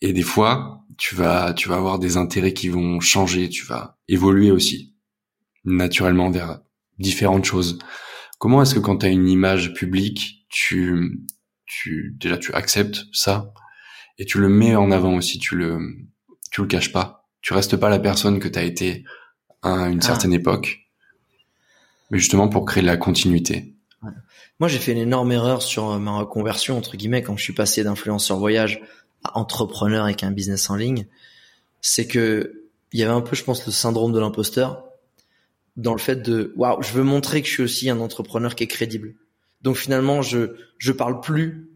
Et des fois, tu vas tu vas avoir des intérêts qui vont changer, tu vas évoluer aussi naturellement vers différentes choses. Comment est-ce que quand tu as une image publique, tu tu déjà tu acceptes ça et tu le mets en avant aussi, tu le tu le caches pas? Tu restes pas la personne que tu as été à une ah. certaine époque. Mais justement pour créer de la continuité. Moi, j'ai fait une énorme erreur sur ma reconversion entre guillemets quand je suis passé d'influenceur voyage à entrepreneur avec un business en ligne. C'est que il y avait un peu, je pense, le syndrome de l'imposteur dans le fait de waouh, je veux montrer que je suis aussi un entrepreneur qui est crédible. Donc finalement, je je parle plus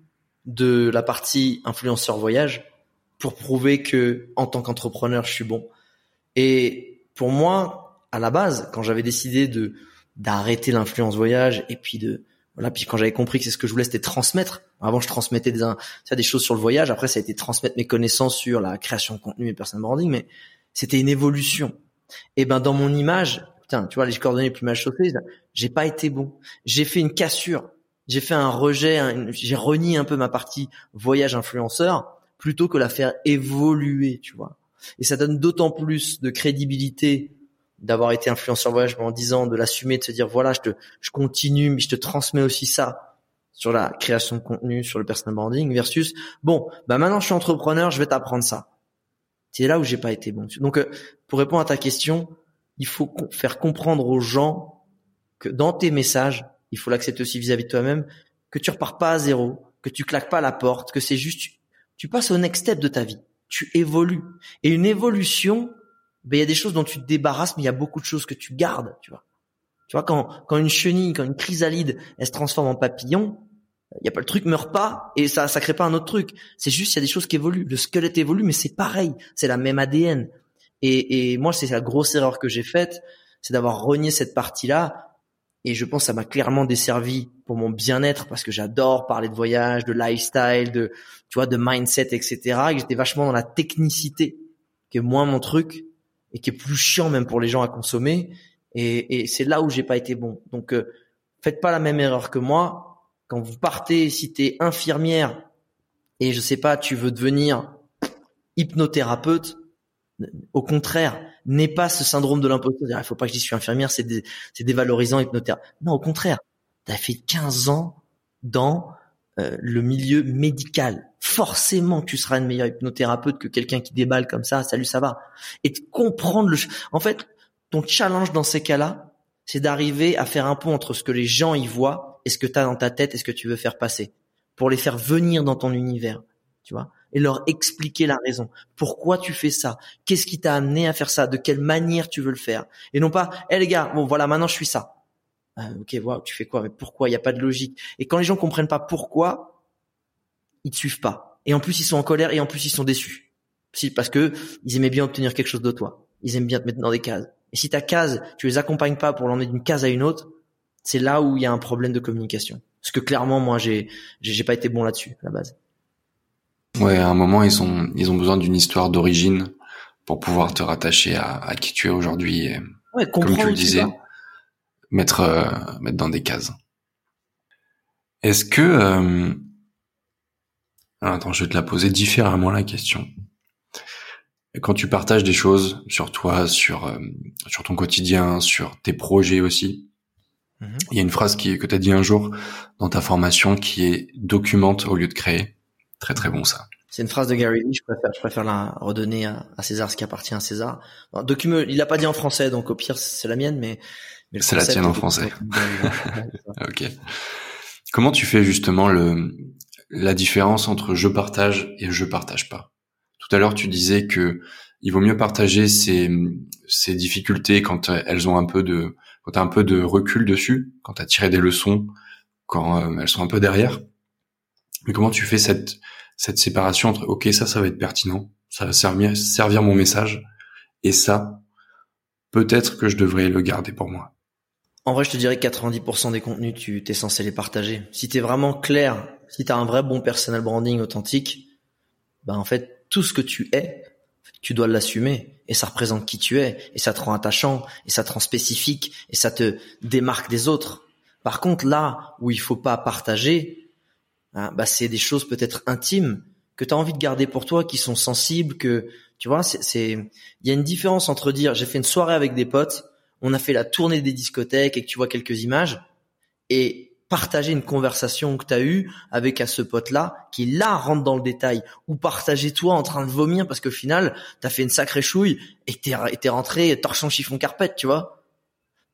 de la partie influenceur voyage pour prouver que en tant qu'entrepreneur, je suis bon. Et pour moi, à la base, quand j'avais décidé de d'arrêter l'influence voyage et puis de voilà, puis quand j'avais compris que c'est ce que je voulais, c'était transmettre. Avant, je transmettais des, des choses sur le voyage. Après, ça a été transmettre mes connaissances sur la création de contenu et personal branding, mais c'était une évolution. Et ben, dans mon image, tu vois, les coordonnées mal chaussées, j'ai pas été bon. J'ai fait une cassure. J'ai fait un rejet, j'ai renié un peu ma partie voyage influenceur plutôt que la faire évoluer, tu vois. Et ça donne d'autant plus de crédibilité d'avoir été influenceur voyage pendant 10 ans, de l'assumer, de se dire voilà, je te, je continue, mais je te transmets aussi ça sur la création de contenu, sur le personal branding versus bon, bah maintenant je suis entrepreneur, je vais t'apprendre ça. C'est là où j'ai pas été bon. Donc euh, pour répondre à ta question, il faut faire comprendre aux gens que dans tes messages, il faut l'accepter aussi vis-à-vis de toi-même, que tu repars pas à zéro, que tu claques pas la porte, que c'est juste, tu, passes au next step de ta vie. Tu évolues. Et une évolution, ben, il y a des choses dont tu te débarrasses, mais il y a beaucoup de choses que tu gardes, tu vois. Tu vois, quand, quand une chenille, quand une chrysalide, elle se transforme en papillon, il y a pas le truc meurt pas et ça ça crée pas un autre truc. C'est juste il y a des choses qui évoluent. Le squelette évolue, mais c'est pareil, c'est la même ADN. Et, et moi, c'est la grosse erreur que j'ai faite, c'est d'avoir renié cette partie-là. Et je pense que ça m'a clairement desservi pour mon bien-être parce que j'adore parler de voyage, de lifestyle, de tu vois, de mindset, etc. Et j'étais vachement dans la technicité, qui est moins mon truc et qui est plus chiant même pour les gens à consommer. Et, et c'est là où j'ai pas été bon. Donc, euh, faites pas la même erreur que moi. Quand vous partez, si t'es infirmière et je sais pas, tu veux devenir hypnothérapeute, au contraire, n'est pas ce syndrome de l'imposteur. Il faut pas que je dise je suis infirmière, c'est c'est dévalorisant hypnothérapeute. Non, au contraire. Tu as fait 15 ans dans euh, le milieu médical. Forcément, tu seras une meilleure hypnothérapeute que quelqu'un qui déballe comme ça. Salut, ça va. Et de comprendre le. En fait, ton challenge dans ces cas-là, c'est d'arriver à faire un pont entre ce que les gens y voient et ce que tu as dans ta tête et ce que tu veux faire passer, pour les faire venir dans ton univers. Tu vois et leur expliquer la raison. Pourquoi tu fais ça? Qu'est-ce qui t'a amené à faire ça? De quelle manière tu veux le faire? Et non pas, hé les gars, bon voilà, maintenant je suis ça. Ah, ok, voilà, tu fais quoi? Mais pourquoi? Il n'y a pas de logique. Et quand les gens comprennent pas pourquoi, ils te suivent pas. Et en plus, ils sont en colère et en plus, ils sont déçus. Si, parce que ils aimaient bien obtenir quelque chose de toi. Ils aiment bien te mettre dans des cases. Et si ta case, tu les accompagnes pas pour l'emmener d'une case à une autre, c'est là où il y a un problème de communication. Parce que clairement, moi, j'ai, j'ai pas été bon là-dessus à la base. Ouais, à un moment, ils ont, ils ont besoin d'une histoire d'origine pour pouvoir te rattacher à, à qui tu es aujourd'hui. Ouais, comme tu le disais, mettre, euh, mettre dans des cases. Est-ce que... Euh... attends, je vais te la poser différemment, la question. Quand tu partages des choses sur toi, sur, euh, sur ton quotidien, sur tes projets aussi, mhm. il y a une phrase qui, que tu as dit un jour dans ta formation qui est documente au lieu de créer. Très très bon ça. C'est une phrase de Gary Lee, je préfère, je préfère la redonner à, César ce qui appartient à César. document, il l'a pas dit en français, donc au pire c'est la mienne, mais, mais c'est la tienne en français. ok. Comment tu fais justement le la différence entre je partage et je partage pas? Tout à l'heure tu disais que il vaut mieux partager ses, ses difficultés quand elles ont un peu de quand t'as un peu de recul dessus, quand t'as tiré des leçons, quand euh, elles sont un peu derrière. Mais comment tu fais cette cette séparation entre ok ça ça va être pertinent, ça va servir servir mon message Et ça, peut-être que je devrais le garder pour moi. En vrai, je te dirais que 90% des contenus, tu t'es censé les partager. Si t'es vraiment clair, si t'as un vrai bon personal branding authentique, bah en fait, tout ce que tu es, tu dois l'assumer et ça représente qui tu es et ça te rend attachant et ça te rend spécifique et ça te démarque des autres. Par contre, là où il faut pas partager, hein, bah c'est des choses peut-être intimes que tu as envie de garder pour toi, qui sont sensibles, que tu vois, c'est il y a une différence entre dire j'ai fait une soirée avec des potes, on a fait la tournée des discothèques et que tu vois quelques images et partager une conversation que tu as eue avec à ce pote-là qui là rentre dans le détail ou partager toi en train de vomir parce qu'au final tu as fait une sacrée chouille et t'es es rentré torchon chiffon carpette, tu vois.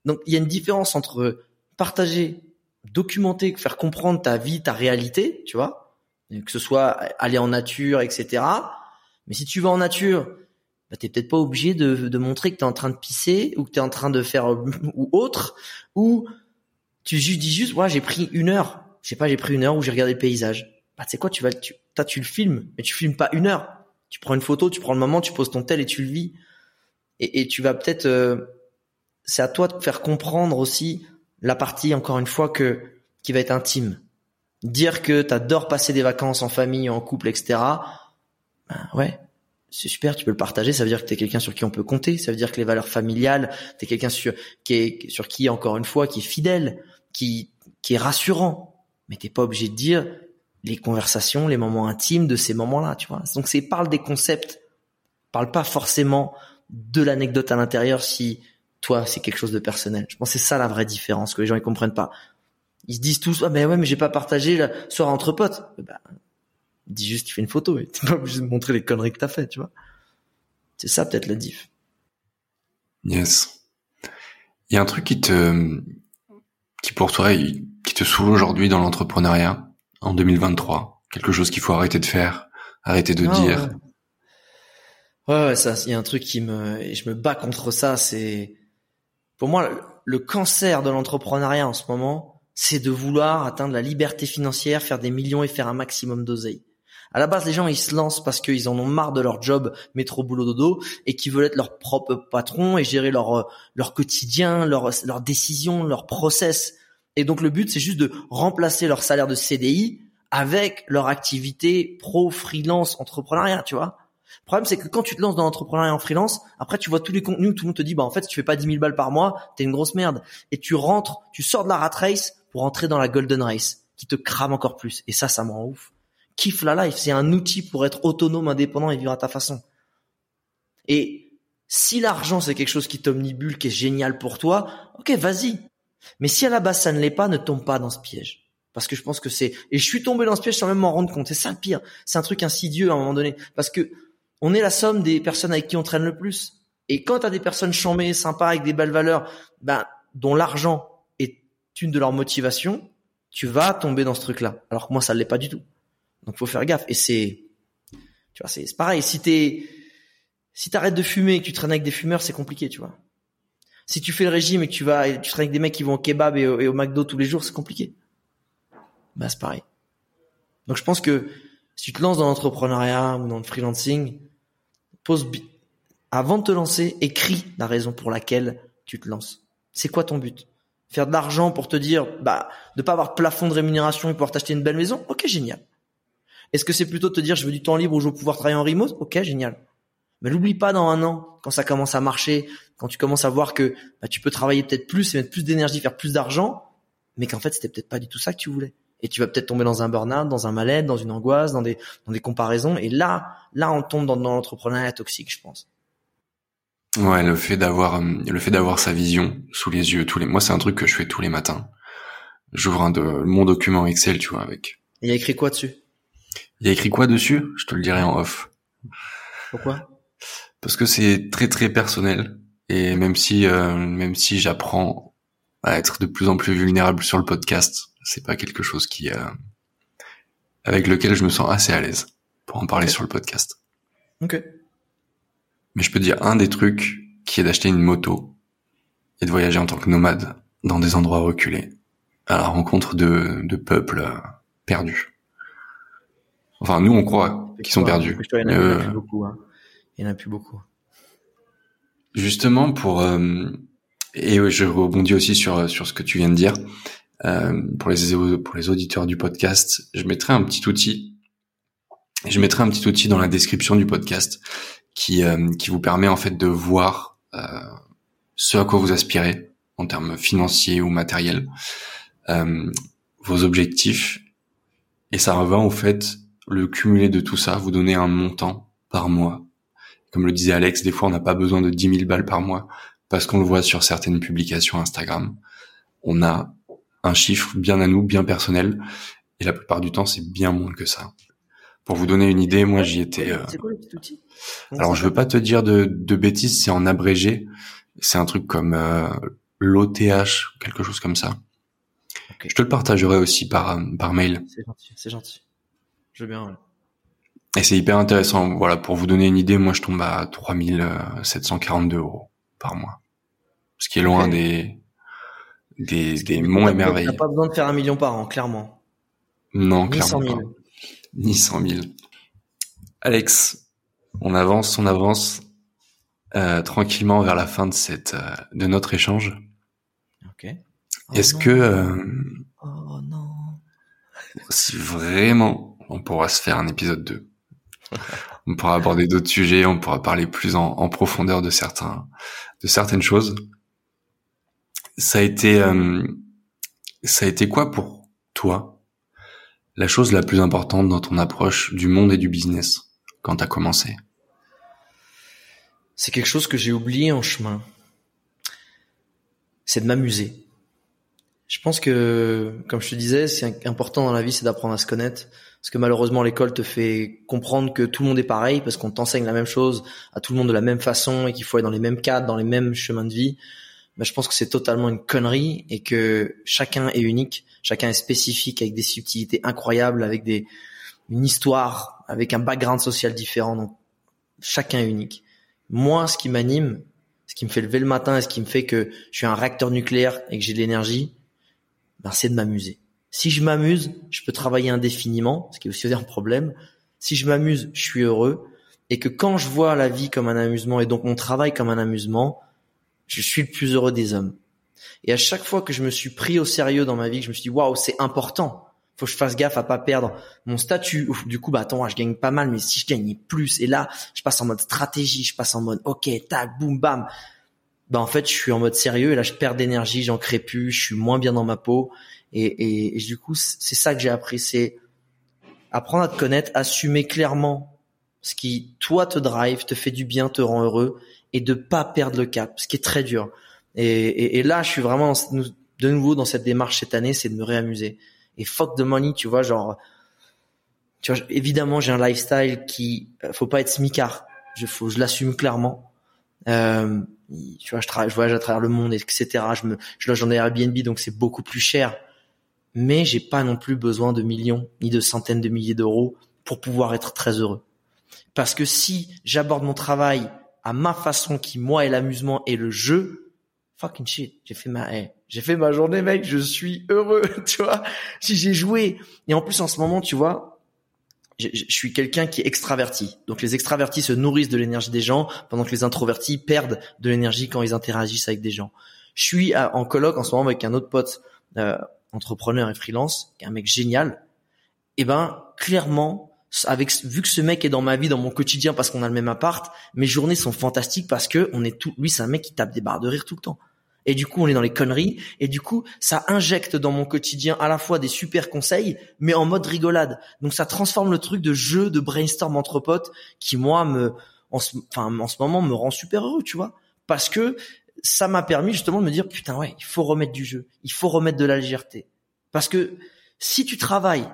Donc il y a une différence entre partager, documenter, faire comprendre ta vie, ta réalité, tu vois, que ce soit aller en nature, etc. Mais si tu vas en nature, bah, t'es peut-être pas obligé de, de montrer que tu es en train de pisser ou que tu es en train de faire ou autre, ou tu dis juste, ouais, j'ai pris une heure, je sais pas, j'ai pris une heure où j'ai regardé le paysage. Bah, tu sais quoi, tu vas, tu, tu le filmes, mais tu filmes pas une heure. Tu prends une photo, tu prends le moment, tu poses ton tel et tu le vis. Et, et tu vas peut-être, euh, c'est à toi de faire comprendre aussi la partie, encore une fois, que qui va être intime. Dire que t'adores passer des vacances en famille, en couple, etc. Ben ouais, c'est super, tu peux le partager. Ça veut dire que t'es quelqu'un sur qui on peut compter. Ça veut dire que les valeurs familiales, t'es quelqu'un sur qui est sur qui, encore une fois, qui est fidèle, qui qui est rassurant. Mais t'es pas obligé de dire les conversations, les moments intimes de ces moments-là, tu vois. Donc c'est parle des concepts, parle pas forcément de l'anecdote à l'intérieur si toi, c'est quelque chose de personnel. Je pense que c'est ça la vraie différence que les gens ils comprennent pas. Ils se disent tous, ah ben ouais, mais j'ai pas partagé la soirée entre potes. Bah, dis juste, tu fais une photo et t'es pas obligé de montrer les conneries que t'as fait, tu vois. C'est ça peut-être la diff. Yes. Il y a un truc qui te, qui pour toi, qui te saoule aujourd'hui dans l'entrepreneuriat en 2023. Quelque chose qu'il faut arrêter de faire, arrêter de ah, dire? Ouais. ouais, ça, il y a un truc qui me, et je me bats contre ça, c'est, pour moi, le cancer de l'entrepreneuriat en ce moment, c'est de vouloir atteindre la liberté financière, faire des millions et faire un maximum d'oseille. À la base, les gens, ils se lancent parce qu'ils en ont marre de leur job métro boulot dodo et qu'ils veulent être leur propre patron et gérer leur euh, leur quotidien, leur leurs décisions, leur process. Et donc le but, c'est juste de remplacer leur salaire de CDI avec leur activité pro freelance entrepreneuriat, tu vois. Le problème, c'est que quand tu te lances dans l'entrepreneuriat en freelance, après, tu vois tous les contenus où tout le monde te dit, bah, en fait, si tu fais pas 10 000 balles par mois, t'es une grosse merde. Et tu rentres, tu sors de la rat race pour entrer dans la golden race, qui te crame encore plus. Et ça, ça me rend ouf. Kiffe la life. C'est un outil pour être autonome, indépendant et vivre à ta façon. Et si l'argent, c'est quelque chose qui t'omnibule, qui est génial pour toi, ok, vas-y. Mais si à la base, ça ne l'est pas, ne tombe pas dans ce piège. Parce que je pense que c'est, et je suis tombé dans ce piège sans même m'en rendre compte. C'est ça le pire. C'est un truc insidieux à un moment donné. Parce que on est la somme des personnes avec qui on traîne le plus. Et quand t'as des personnes chambées, sympas, avec des belles valeurs, ben, dont l'argent est une de leurs motivations, tu vas tomber dans ce truc-là. Alors que moi, ça l'est pas du tout. Donc, faut faire gaffe. Et c'est, tu vois, c'est pareil. Si t'es, si t'arrêtes de fumer et que tu traînes avec des fumeurs, c'est compliqué, tu vois. Si tu fais le régime et que tu vas, tu traînes avec des mecs qui vont au kebab et au, McDo tous les jours, c'est compliqué. Bah, c'est pareil. Donc, je pense que si tu te lances dans l'entrepreneuriat ou dans le freelancing, avant de te lancer, écris la raison pour laquelle tu te lances. C'est quoi ton but? Faire de l'argent pour te dire, bah, de pas avoir plafond de rémunération et pouvoir t'acheter une belle maison? Ok, génial. Est-ce que c'est plutôt de te dire, je veux du temps libre où je veux pouvoir travailler en remote? Ok, génial. Mais n'oublie pas dans un an, quand ça commence à marcher, quand tu commences à voir que bah, tu peux travailler peut-être plus et mettre plus d'énergie, faire plus d'argent, mais qu'en fait c'était peut-être pas du tout ça que tu voulais et tu vas peut-être tomber dans un burn-out, dans un mal-être, dans une angoisse, dans des dans des comparaisons et là là on tombe dans, dans l'entrepreneuriat toxique, je pense. Ouais, le fait d'avoir le fait d'avoir sa vision sous les yeux tous les moi c'est un truc que je fais tous les matins. J'ouvre un de mon document Excel, tu vois avec. Il y a écrit quoi dessus? Il y a écrit quoi dessus? Je te le dirai en off. Pourquoi? Parce que c'est très très personnel et même si euh, même si j'apprends à être de plus en plus vulnérable sur le podcast, c'est pas quelque chose qui euh, avec lequel je me sens assez à l'aise pour en parler sur le podcast. Ok. Mais je peux dire un des trucs qui est d'acheter une moto et de voyager en tant que nomade dans des endroits reculés à la rencontre de, de peuples euh, perdus. Enfin, nous, on croit qu'ils sont perdus. Il y en a, plus beaucoup. Hein. Il y en a plus beaucoup. justement pour euh, et je rebondis aussi sur sur ce que tu viens de dire euh, pour les pour les auditeurs du podcast, je mettrai un petit outil. Je mettrai un petit outil dans la description du podcast qui euh, qui vous permet en fait de voir euh, ce à quoi vous aspirez en termes financiers ou matériels, euh, vos objectifs, et ça revient au fait le cumulé de tout ça, vous donner un montant par mois. Comme le disait Alex, des fois on n'a pas besoin de 10 000 balles par mois parce qu'on le voit sur certaines publications Instagram. On a un chiffre bien à nous, bien personnel, et la plupart du temps c'est bien moins que ça. Pour vous donner une idée, moi j'y étais. C'est quoi le petit outil Alors je veux pas te dire de, de bêtises, c'est en abrégé. C'est un truc comme euh, l'OTH, quelque chose comme ça. Je te le partagerai aussi par euh, par mail. C'est gentil, c'est gentil. Je veux bien. Ouais. Et c'est hyper intéressant. Voilà, pour vous donner une idée, moi je tombe à 3742 euros par mois. Ce qui est loin des des, des monts émerveillés. T'as pas besoin de faire un million par an, clairement. Non, Ni clairement 100 000. pas. Ni 100 000. Alex, on avance, on avance euh, tranquillement vers la fin de cette euh, de notre échange. Ok. Est-ce Oh que euh, Oh non. si vraiment on pourra se faire un épisode 2 on pourra aborder d'autres sujets, on pourra parler plus en, en profondeur de certains de certaines choses. Ça a été euh, ça a été quoi pour toi la chose la plus importante dans ton approche du monde et du business quand tu as commencé? C'est quelque chose que j'ai oublié en chemin. C'est de m'amuser. Je pense que, comme je te disais, c'est important dans la vie, c'est d'apprendre à se connaître. Parce que malheureusement, l'école te fait comprendre que tout le monde est pareil, parce qu'on t'enseigne la même chose à tout le monde de la même façon et qu'il faut être dans les mêmes cadres, dans les mêmes chemins de vie. Mais je pense que c'est totalement une connerie et que chacun est unique, chacun est spécifique avec des subtilités incroyables, avec des, une histoire, avec un background social différent. Donc, chacun est unique. Moi, ce qui m'anime, ce qui me fait lever le matin et ce qui me fait que je suis un réacteur nucléaire et que j'ai de l'énergie, ben, c'est de m'amuser. Si je m'amuse, je peux travailler indéfiniment, ce qui est aussi un problème. Si je m'amuse, je suis heureux. Et que quand je vois la vie comme un amusement et donc mon travail comme un amusement, je suis le plus heureux des hommes. Et à chaque fois que je me suis pris au sérieux dans ma vie, que je me suis dit, waouh, c'est important. Faut que je fasse gaffe à pas perdre mon statut. Du coup, bah, attends, je gagne pas mal, mais si je gagnais plus, et là, je passe en mode stratégie, je passe en mode, ok, tac, boum, bam. Bah, en fait, je suis en mode sérieux, et là, je perds d'énergie, j'en crée plus, je suis moins bien dans ma peau. Et, et, et du coup, c'est ça que j'ai appris, c'est apprendre à te connaître, assumer clairement ce qui, toi, te drive, te fait du bien, te rend heureux, et de pas perdre le cap, ce qui est très dur. Et, et, et là, je suis vraiment de nouveau dans cette démarche cette année, c'est de me réamuser. Et fuck the money, tu vois, genre, tu vois, évidemment, j'ai un lifestyle qui, euh, faut pas être smicard. Je, faut, je l'assume clairement. Euh, tu vois, je, travaille, je voyage à travers le monde, etc. Je me, je loge des Airbnb, donc c'est beaucoup plus cher. Mais j'ai pas non plus besoin de millions ni de centaines de milliers d'euros pour pouvoir être très heureux. Parce que si j'aborde mon travail à ma façon, qui moi est l'amusement et le jeu, fucking shit, j'ai fait ma, hey, j'ai fait ma journée, mec, je suis heureux, tu vois. Si j'ai joué et en plus en ce moment, tu vois, je, je- je suis quelqu'un qui est extraverti. Donc les extravertis se nourrissent de l'énergie des gens, pendant que les introvertis perdent de l'énergie quand ils interagissent avec des gens. Je suis en colloque en ce moment avec un autre pote euh, entrepreneur et freelance, un mec génial. Et ben clairement, avec vu que ce mec est dans ma vie, dans mon quotidien, parce qu'on a le même appart, mes journées sont fantastiques parce que on est tout. Lui, c'est un mec qui tape des barres de rire tout le temps. Et du coup, on est dans les conneries. Et du coup, ça injecte dans mon quotidien à la fois des super conseils, mais en mode rigolade. Donc, ça transforme le truc de jeu, de brainstorm entre potes, qui moi me, enfin, en ce moment, me rend super heureux, tu vois, parce que ça m'a permis justement de me dire putain ouais, il faut remettre du jeu, il faut remettre de la légèreté, parce que si tu travailles,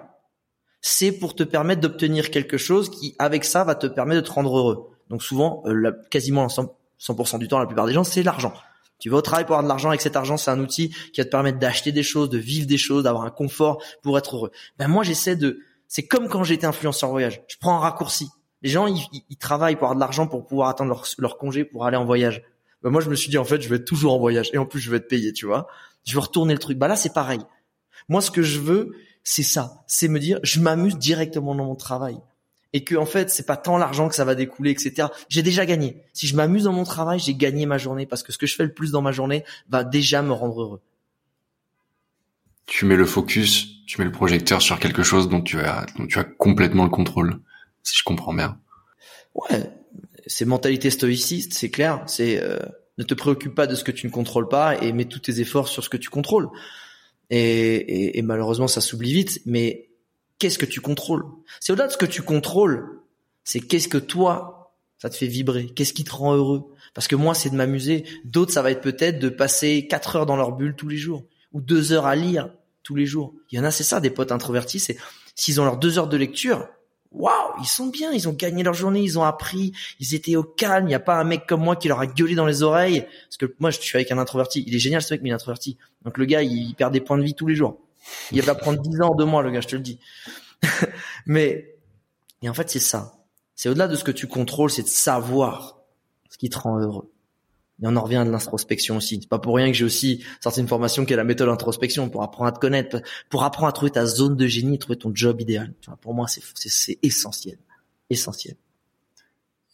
c'est pour te permettre d'obtenir quelque chose qui, avec ça, va te permettre de te rendre heureux. Donc souvent, euh, la- quasiment 100%, 100% du temps, la plupart des gens, c'est l'argent. Tu vas au travail pour avoir de l'argent. Avec cet argent, c'est un outil qui va te permettre d'acheter des choses, de vivre des choses, d'avoir un confort pour être heureux. Ben moi, j'essaie de. C'est comme quand j'étais influenceur voyage. Je prends un raccourci. Les gens, ils, ils- travaillent pour avoir de l'argent pour pouvoir attendre leur, leur congé pour aller en voyage. Ben moi, je me suis dit en fait, je vais être toujours en voyage et en plus, je vais être payé. Tu vois Je veux retourner le truc. Bah là, c'est pareil. Moi, ce que je veux, c'est ça. C'est me dire, je m'amuse directement dans mon travail. et que en fait c'est pas tant l'argent que ça va découler, etc. J'ai déjà gagné. Si je m'amuse dans mon travail, j'ai gagné ma journée parce que ce que je fais le plus dans ma journée va déjà me rendre heureux. Tu mets le focus, tu mets le projecteur sur quelque chose dont tu as, dont tu as complètement le contrôle, si je comprends bien. Ouais, c'est mentalité stoïciste, c'est clair. C'est euh, ne te préoccupe pas de ce que tu ne contrôles pas et mets tous tes efforts sur ce que tu contrôles. Et, et, et malheureusement, ça s'oublie vite. Mais qu'est-ce que tu contrôles? C'est au-delà de ce que tu contrôles. C'est qu'est-ce que toi, ça te fait vibrer? Qu'est-ce qui te rend heureux? Parce que moi, c'est de m'amuser. D'autres, ça va être peut-être de passer quatre heures dans leur bulle tous les jours ou deux heures à lire tous les jours. Il y en a, c'est ça, des potes introvertis. C'est s'ils ont leurs deux heures de lecture, waouh, ils sont bien, ils ont gagné leur journée, ils ont appris, ils étaient au calme, il n'y a pas un mec comme moi qui leur a gueulé dans les oreilles, parce que moi je suis avec un introverti, il est génial ce mec mais il est introverti. Donc le gars, il perd des points de vie tous les jours. Il va prendre 10 ans de moi le gars, je te le dis. mais et en fait, c'est ça. C'est au-delà de ce que tu contrôles, c'est de savoir ce qui te rend heureux. Et on en revient à l'introspection aussi. C'est pas pour rien que j'ai aussi sorti une formation qui est la méthode introspection pour apprendre à te connaître, pour apprendre à trouver ta zone de génie, trouver ton job idéal. pour moi, c'est, c'est, essentiel, essentiel.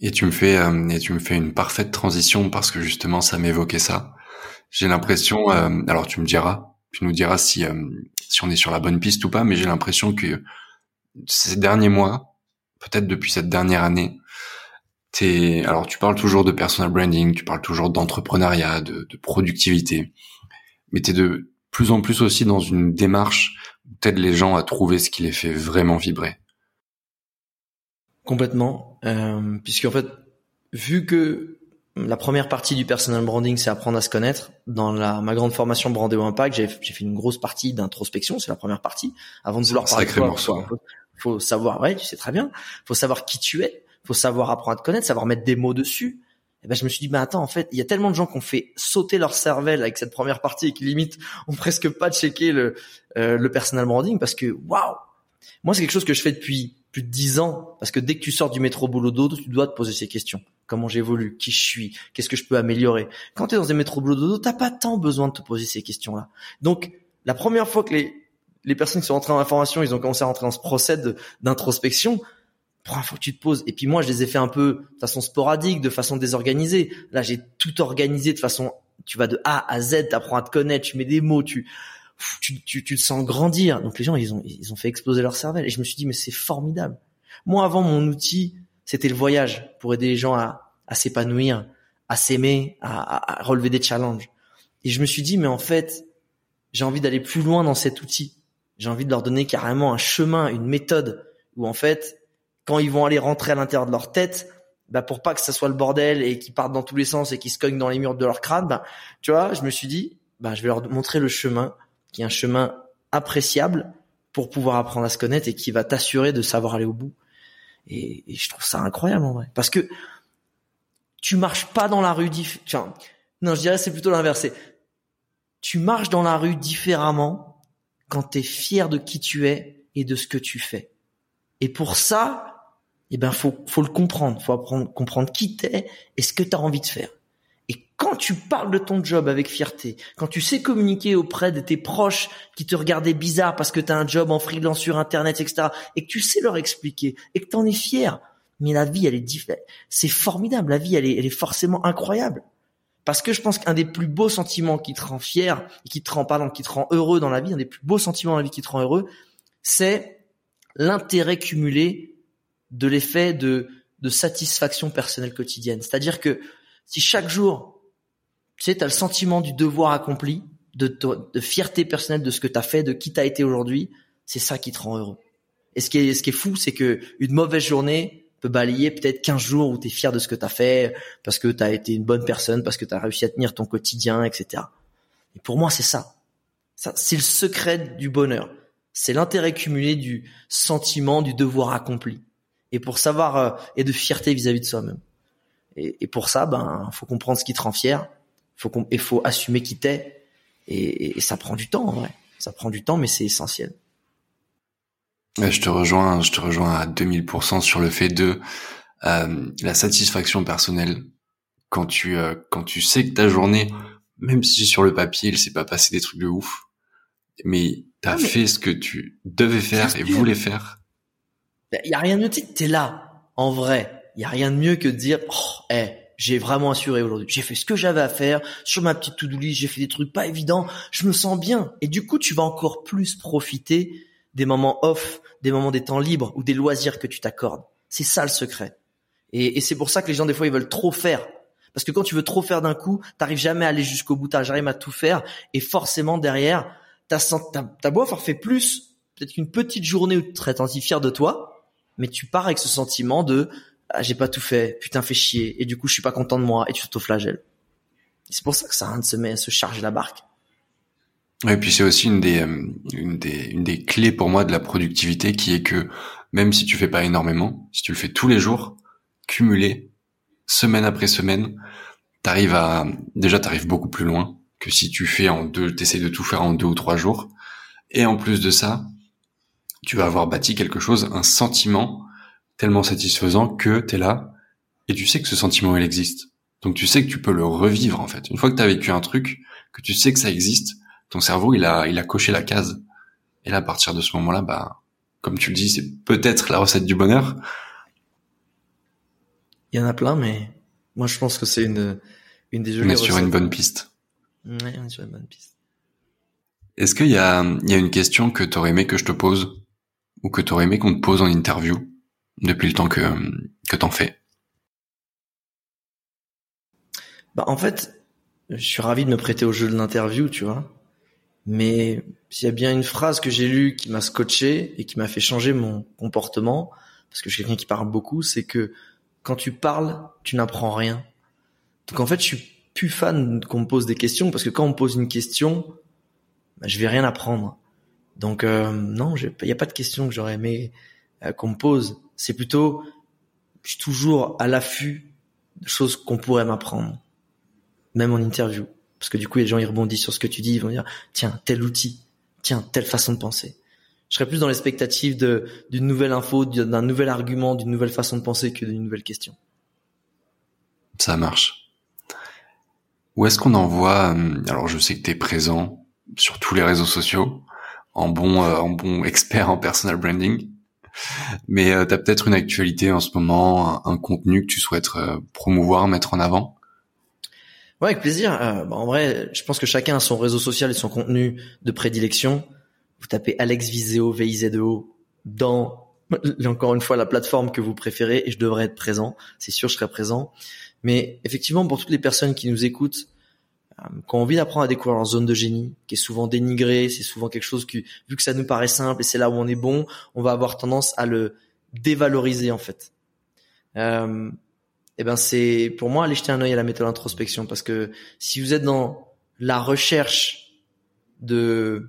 Et tu me fais, euh, et tu me fais une parfaite transition parce que justement, ça m'évoquait ça. J'ai l'impression, euh, alors tu me diras, tu nous diras si euh, si on est sur la bonne piste ou pas, mais j'ai l'impression que ces derniers mois, peut-être depuis cette dernière année, alors tu parles toujours de personal branding, tu parles toujours d'entrepreneuriat, de, de, productivité, mais tu es de plus en plus aussi dans une démarche où t'aides les gens à trouver ce qui les fait vraiment vibrer. Complètement, euh, puisqu'en fait, vu que la première partie du personal branding, c'est apprendre à se connaître. Dans la, ma grande formation Brandéo Impact, j'ai, fait une grosse partie d'introspection, c'est la première partie. Avant de vouloir parler de toi, morceau. Faut, faut savoir, ouais, tu sais très bien, faut savoir qui tu es, faut savoir apprendre à te connaître, savoir mettre des mots dessus. Et ben je me suis dit, mais attends, en fait, il y a tellement de gens qui ont fait sauter leur cervelle avec cette première partie et qui limite ont presque pas checké le euh, le personal branding parce que waouh, moi c'est quelque chose que je fais depuis plus de dix ans parce que dès que tu sors du métro boulot dodo, tu dois te poser ces questions. Comment j'évolue, qui je suis, qu'est-ce que je peux améliorer? Quand tu es dans un métro boulot dodo, t'as pas tant besoin de te poser ces questions-là. Donc la première fois que les les personnes qui sont rentrées en formation, ils ont commencé à rentrer dans ce procès d'introspection, fois que tu te poses. Et puis moi, je les ai fait un peu de façon sporadique, de façon désorganisée. Là, j'ai tout organisé de façon, tu vas de A à Z, t'apprends à te connaître, tu mets des mots, tu, tu, tu, tu te sens grandir. Donc les gens, ils ont, ils ont fait exploser leur cervelle. Et je me suis dit, mais c'est formidable. Moi, avant, mon outil, c'était le voyage pour aider les gens à, à s'épanouir, à s'aimer, à, à relever des challenges. Et je me suis dit, mais en fait, j'ai envie d'aller plus loin dans cet outil. J'ai envie de leur donner carrément un chemin, une méthode où en fait, quand ils vont aller rentrer à l'intérieur de leur tête, bah pour pas que ça soit le bordel et qu'ils partent dans tous les sens et qu'ils se cognent dans les murs de leur crâne, bah, tu vois, je me suis dit, bah, je vais leur montrer le chemin, qui est un chemin appréciable pour pouvoir apprendre à se connaître et qui va t'assurer de savoir aller au bout. Et, je trouve ça incroyable en vrai, parce que tu marches pas dans la rue différemment. Non, je dirais c'est plutôt l'inverse. Tu marches dans la rue différemment quand tu es fier de qui tu es et de ce que tu fais. Et pour ça, eh ben faut faut le comprendre, faut apprendre comprendre qui t'es et ce que tu as envie de faire. Et quand tu parles de ton job avec fierté, quand tu sais communiquer auprès de tes proches qui te regardaient bizarre parce que tu as un job en freelance sur internet, etc., et que tu sais leur expliquer et que tu en es fier, mais la vie elle est différente. C'est formidable, la vie elle est, elle est forcément incroyable. Parce que je pense qu'un des plus beaux sentiments qui te rend fier et qui te rend pardon, qui te rend heureux dans la vie, un des plus beaux sentiments dans la vie qui te rend heureux, c'est l'intérêt cumulé de l'effet de, de satisfaction personnelle quotidienne. C'est-à-dire que si chaque jour, tu sais, as le sentiment du devoir accompli, de, de fierté personnelle de ce que tu as fait, de qui tu as été aujourd'hui, c'est ça qui te rend heureux. Et ce qui est, ce qui est fou, c'est que une mauvaise journée peut balayer peut-être 15 jours où tu es fier de ce que tu as fait, parce que tu as été une bonne personne, parce que tu as réussi à tenir ton quotidien, etc. Et pour moi, c'est ça. ça c'est le secret du bonheur c'est l'intérêt cumulé du sentiment du devoir accompli et pour savoir euh, et de fierté vis-à-vis de soi-même. Et, pour ça, ben, faut comprendre ce qui te rend fier, faut il faut assumer qui t'es et, ça prend du temps, en vrai. Ça prend du temps, mais c'est essentiel. je te rejoins, je te rejoins à 2000% sur le fait de euh, la satisfaction personnelle quand tu euh, quand tu sais que ta journée, même si sur le papier il s'est pas passé des trucs de ouf, mais t'as as fait ce que tu devais faire et voulais faire. Il ben, y a rien de mieux, t'es là, en vrai. Il y a rien de mieux que de dire, oh, hey, j'ai vraiment assuré aujourd'hui. J'ai fait ce que j'avais à faire sur ma petite to-do list. J'ai fait des trucs pas évidents. Je me sens bien. Et du coup, tu vas encore plus profiter des moments off, des moments des temps libres ou des loisirs que tu t'accordes. C'est ça le secret. Et, c'est pour ça que les gens des fois ils veulent trop faire. Parce que quand tu veux trop faire d'un coup, t'arrives jamais à aller jusqu'au bout. T'arrives à tout faire et forcément derrière, t'as t'as beau avoir fait plus, peut-être qu'une petite journée où tu serais fier de toi, mais tu pars avec ce sentiment de ah, j'ai pas tout fait, putain fais chier et du coup je suis pas content de moi et tu t'auto-flagelles. C'est pour ça que ça a de se met se charger la barque. Et puis c'est aussi une des, euh, une des une des clés pour moi de la productivité qui est que même si tu fais pas énormément, si tu le fais tous les jours, cumulé, semaine après semaine, t'arrives à déjà t'arrives beaucoup plus loin que si tu fais en deux, t'essayes de tout faire en deux ou trois jours. Et en plus de ça, tu vas avoir bâti quelque chose, un sentiment tellement satisfaisant que t'es là et tu sais que ce sentiment il existe. Donc tu sais que tu peux le revivre en fait. Une fois que tu as vécu un truc, que tu sais que ça existe, ton cerveau il a il a coché la case. Et là à partir de ce moment-là, bah comme tu le dis, c'est peut-être la recette du bonheur. Il y en a plein, mais moi je pense que c'est une une des jolies. On est sur une bonne piste. Ouais, on est sur une bonne piste. Est-ce qu'il y a il y a une question que t'aurais aimé que je te pose? Ou que t'aurais aimé qu'on te pose en interview depuis le temps que, que t'en fais? Bah en fait, je suis ravi de me prêter au jeu de l'interview, tu vois. Mais s'il y a bien une phrase que j'ai lue qui m'a scotché et qui m'a fait changer mon comportement, parce que je suis quelqu'un qui parle beaucoup, c'est que quand tu parles, tu n'apprends rien. Donc en fait, je suis plus fan qu'on me pose des questions parce que quand on me pose une question, bah, je vais rien apprendre. Donc euh, non, il n'y a pas de question que j'aurais aimé euh, qu'on me pose c'est plutôt, je suis toujours à l'affût de choses qu'on pourrait m'apprendre, même en interview. Parce que du coup, les gens, ils rebondissent sur ce que tu dis, ils vont dire, tiens, tel outil, tiens, telle façon de penser. Je serais plus dans l'expectative de, d'une nouvelle info, d'un nouvel argument, d'une nouvelle façon de penser que d'une nouvelle question. Ça marche. Où est-ce qu'on envoie, euh, alors je sais que tu es présent sur tous les réseaux sociaux, en bon, euh, en bon expert en personal branding. Mais euh, tu as peut-être une actualité en ce moment, un, contenu que tu souhaites euh, promouvoir, mettre en avant? Ouais, avec plaisir. Euh, bah, en vrai, je pense que chacun a son réseau social et son contenu de prédilection. Vous tapez Alex Viseo, V-I-Z-E-O, dans encore une fois la plateforme que vous préférez et je devrais être présent. C'est sûr, je serai présent. Mais effectivement, pour toutes les personnes qui nous écoutent, euh, qui ont envie d'apprendre à découvrir leur zone de génie, qui est souvent dénigrée, c'est souvent quelque chose qui, vu que ça nous paraît simple et c'est là où on est bon, on va avoir tendance à le dévaloriser en fait. Euh, et eh ben c'est pour moi aller jeter un œil à la méthode introspection parce que si vous êtes dans la recherche de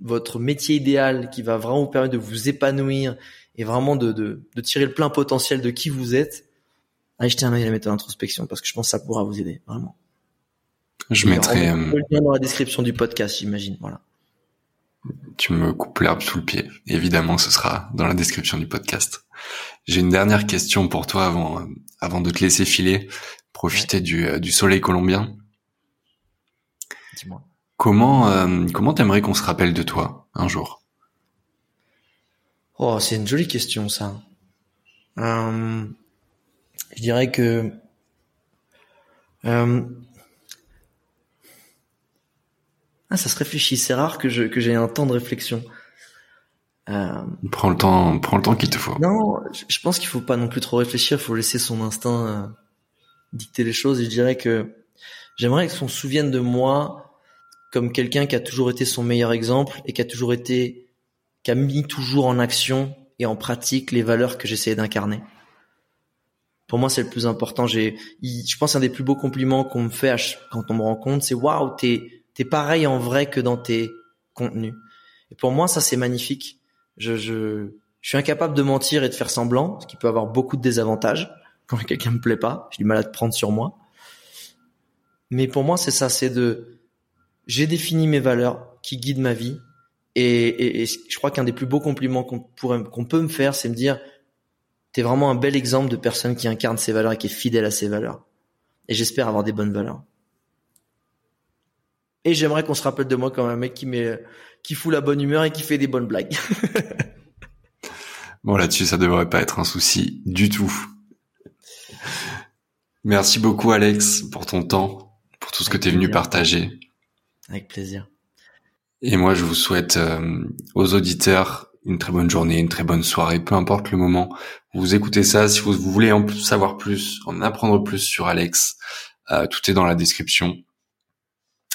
votre métier idéal qui va vraiment vous permettre de vous épanouir et vraiment de, de, de tirer le plein potentiel de qui vous êtes, allez jeter un œil à la méthode introspection parce que je pense que ça pourra vous aider vraiment. Je mettrai euh, le lien dans la description du podcast, j'imagine. Voilà. Tu me coupes l'herbe sous le pied. Évidemment, ce sera dans la description du podcast. J'ai une dernière question pour toi avant avant de te laisser filer, profiter du, euh, du soleil colombien. Dis-moi. Comment euh, comment t'aimerais qu'on se rappelle de toi un jour? Oh, c'est une jolie question ça. Euh, je dirais que euh, ah, ça se réfléchit. C'est rare que je que j'ai un temps de réflexion. Euh... Prends le temps, prends le temps qu'il te faut. Non, je pense qu'il faut pas non plus trop réfléchir. Il faut laisser son instinct euh, dicter les choses. Et je dirais que j'aimerais qu'on se souvienne de moi comme quelqu'un qui a toujours été son meilleur exemple et qui a toujours été, qui a mis toujours en action et en pratique les valeurs que j'essayais d'incarner. Pour moi, c'est le plus important. J'ai, je pense, un des plus beaux compliments qu'on me fait quand on me rencontre, c'est waouh, t'es t'es pareil en vrai que dans tes contenus. Et pour moi, ça c'est magnifique. Je, je, je suis incapable de mentir et de faire semblant, ce qui peut avoir beaucoup de désavantages quand quelqu'un me plaît pas. J'ai du mal à te prendre sur moi. Mais pour moi, c'est ça, c'est de, j'ai défini mes valeurs qui guident ma vie. Et, je crois qu'un des plus beaux compliments qu'on peut me faire, c'est me dire, t'es vraiment un bel exemple de personne qui incarne ses valeurs et qui est fidèle à ses valeurs. Et j'espère avoir des bonnes valeurs. Et j'aimerais qu'on se rappelle de moi comme un mec qui met, qui fout la bonne humeur et qui fait des bonnes blagues. Bon, là-dessus, ça devrait pas être un souci du tout. Merci beaucoup, Alex, pour ton temps, pour tout ce que tu es venu partager. Avec plaisir. Et moi, je vous souhaite euh, aux auditeurs une très bonne journée, une très bonne soirée, peu importe le moment. Vous écoutez ça, si vous, voulez en savoir plus, en apprendre plus sur Alex, euh, tout est dans la description.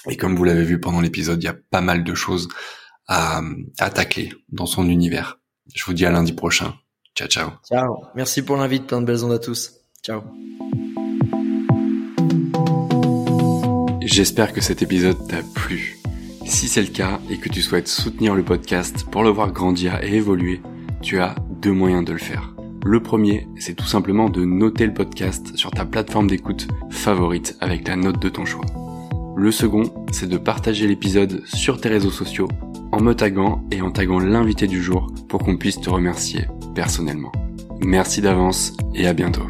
Et comme vous l'avez vu pendant l'épisode, il y a pas mal de choses à, à tacler dans son univers. Je vous dis à lundi prochain. Ciao, ciao. Ciao. Merci pour l'invite. Plein de belles ondes à tous. Ciao. J'espère que cet épisode t'a plu. Si c'est le cas et que tu souhaites soutenir le podcast pour le voir grandir et évoluer, tu as deux moyens de le faire. Le premier, c'est tout simplement de noter le podcast sur ta plateforme d'écoute favorite avec la note de ton choix. Le second, c'est de partager l'épisode sur tes réseaux sociaux en me taguant et en taguant l'invité du jour pour qu'on puisse te remercier personnellement. Merci d'avance et à bientôt.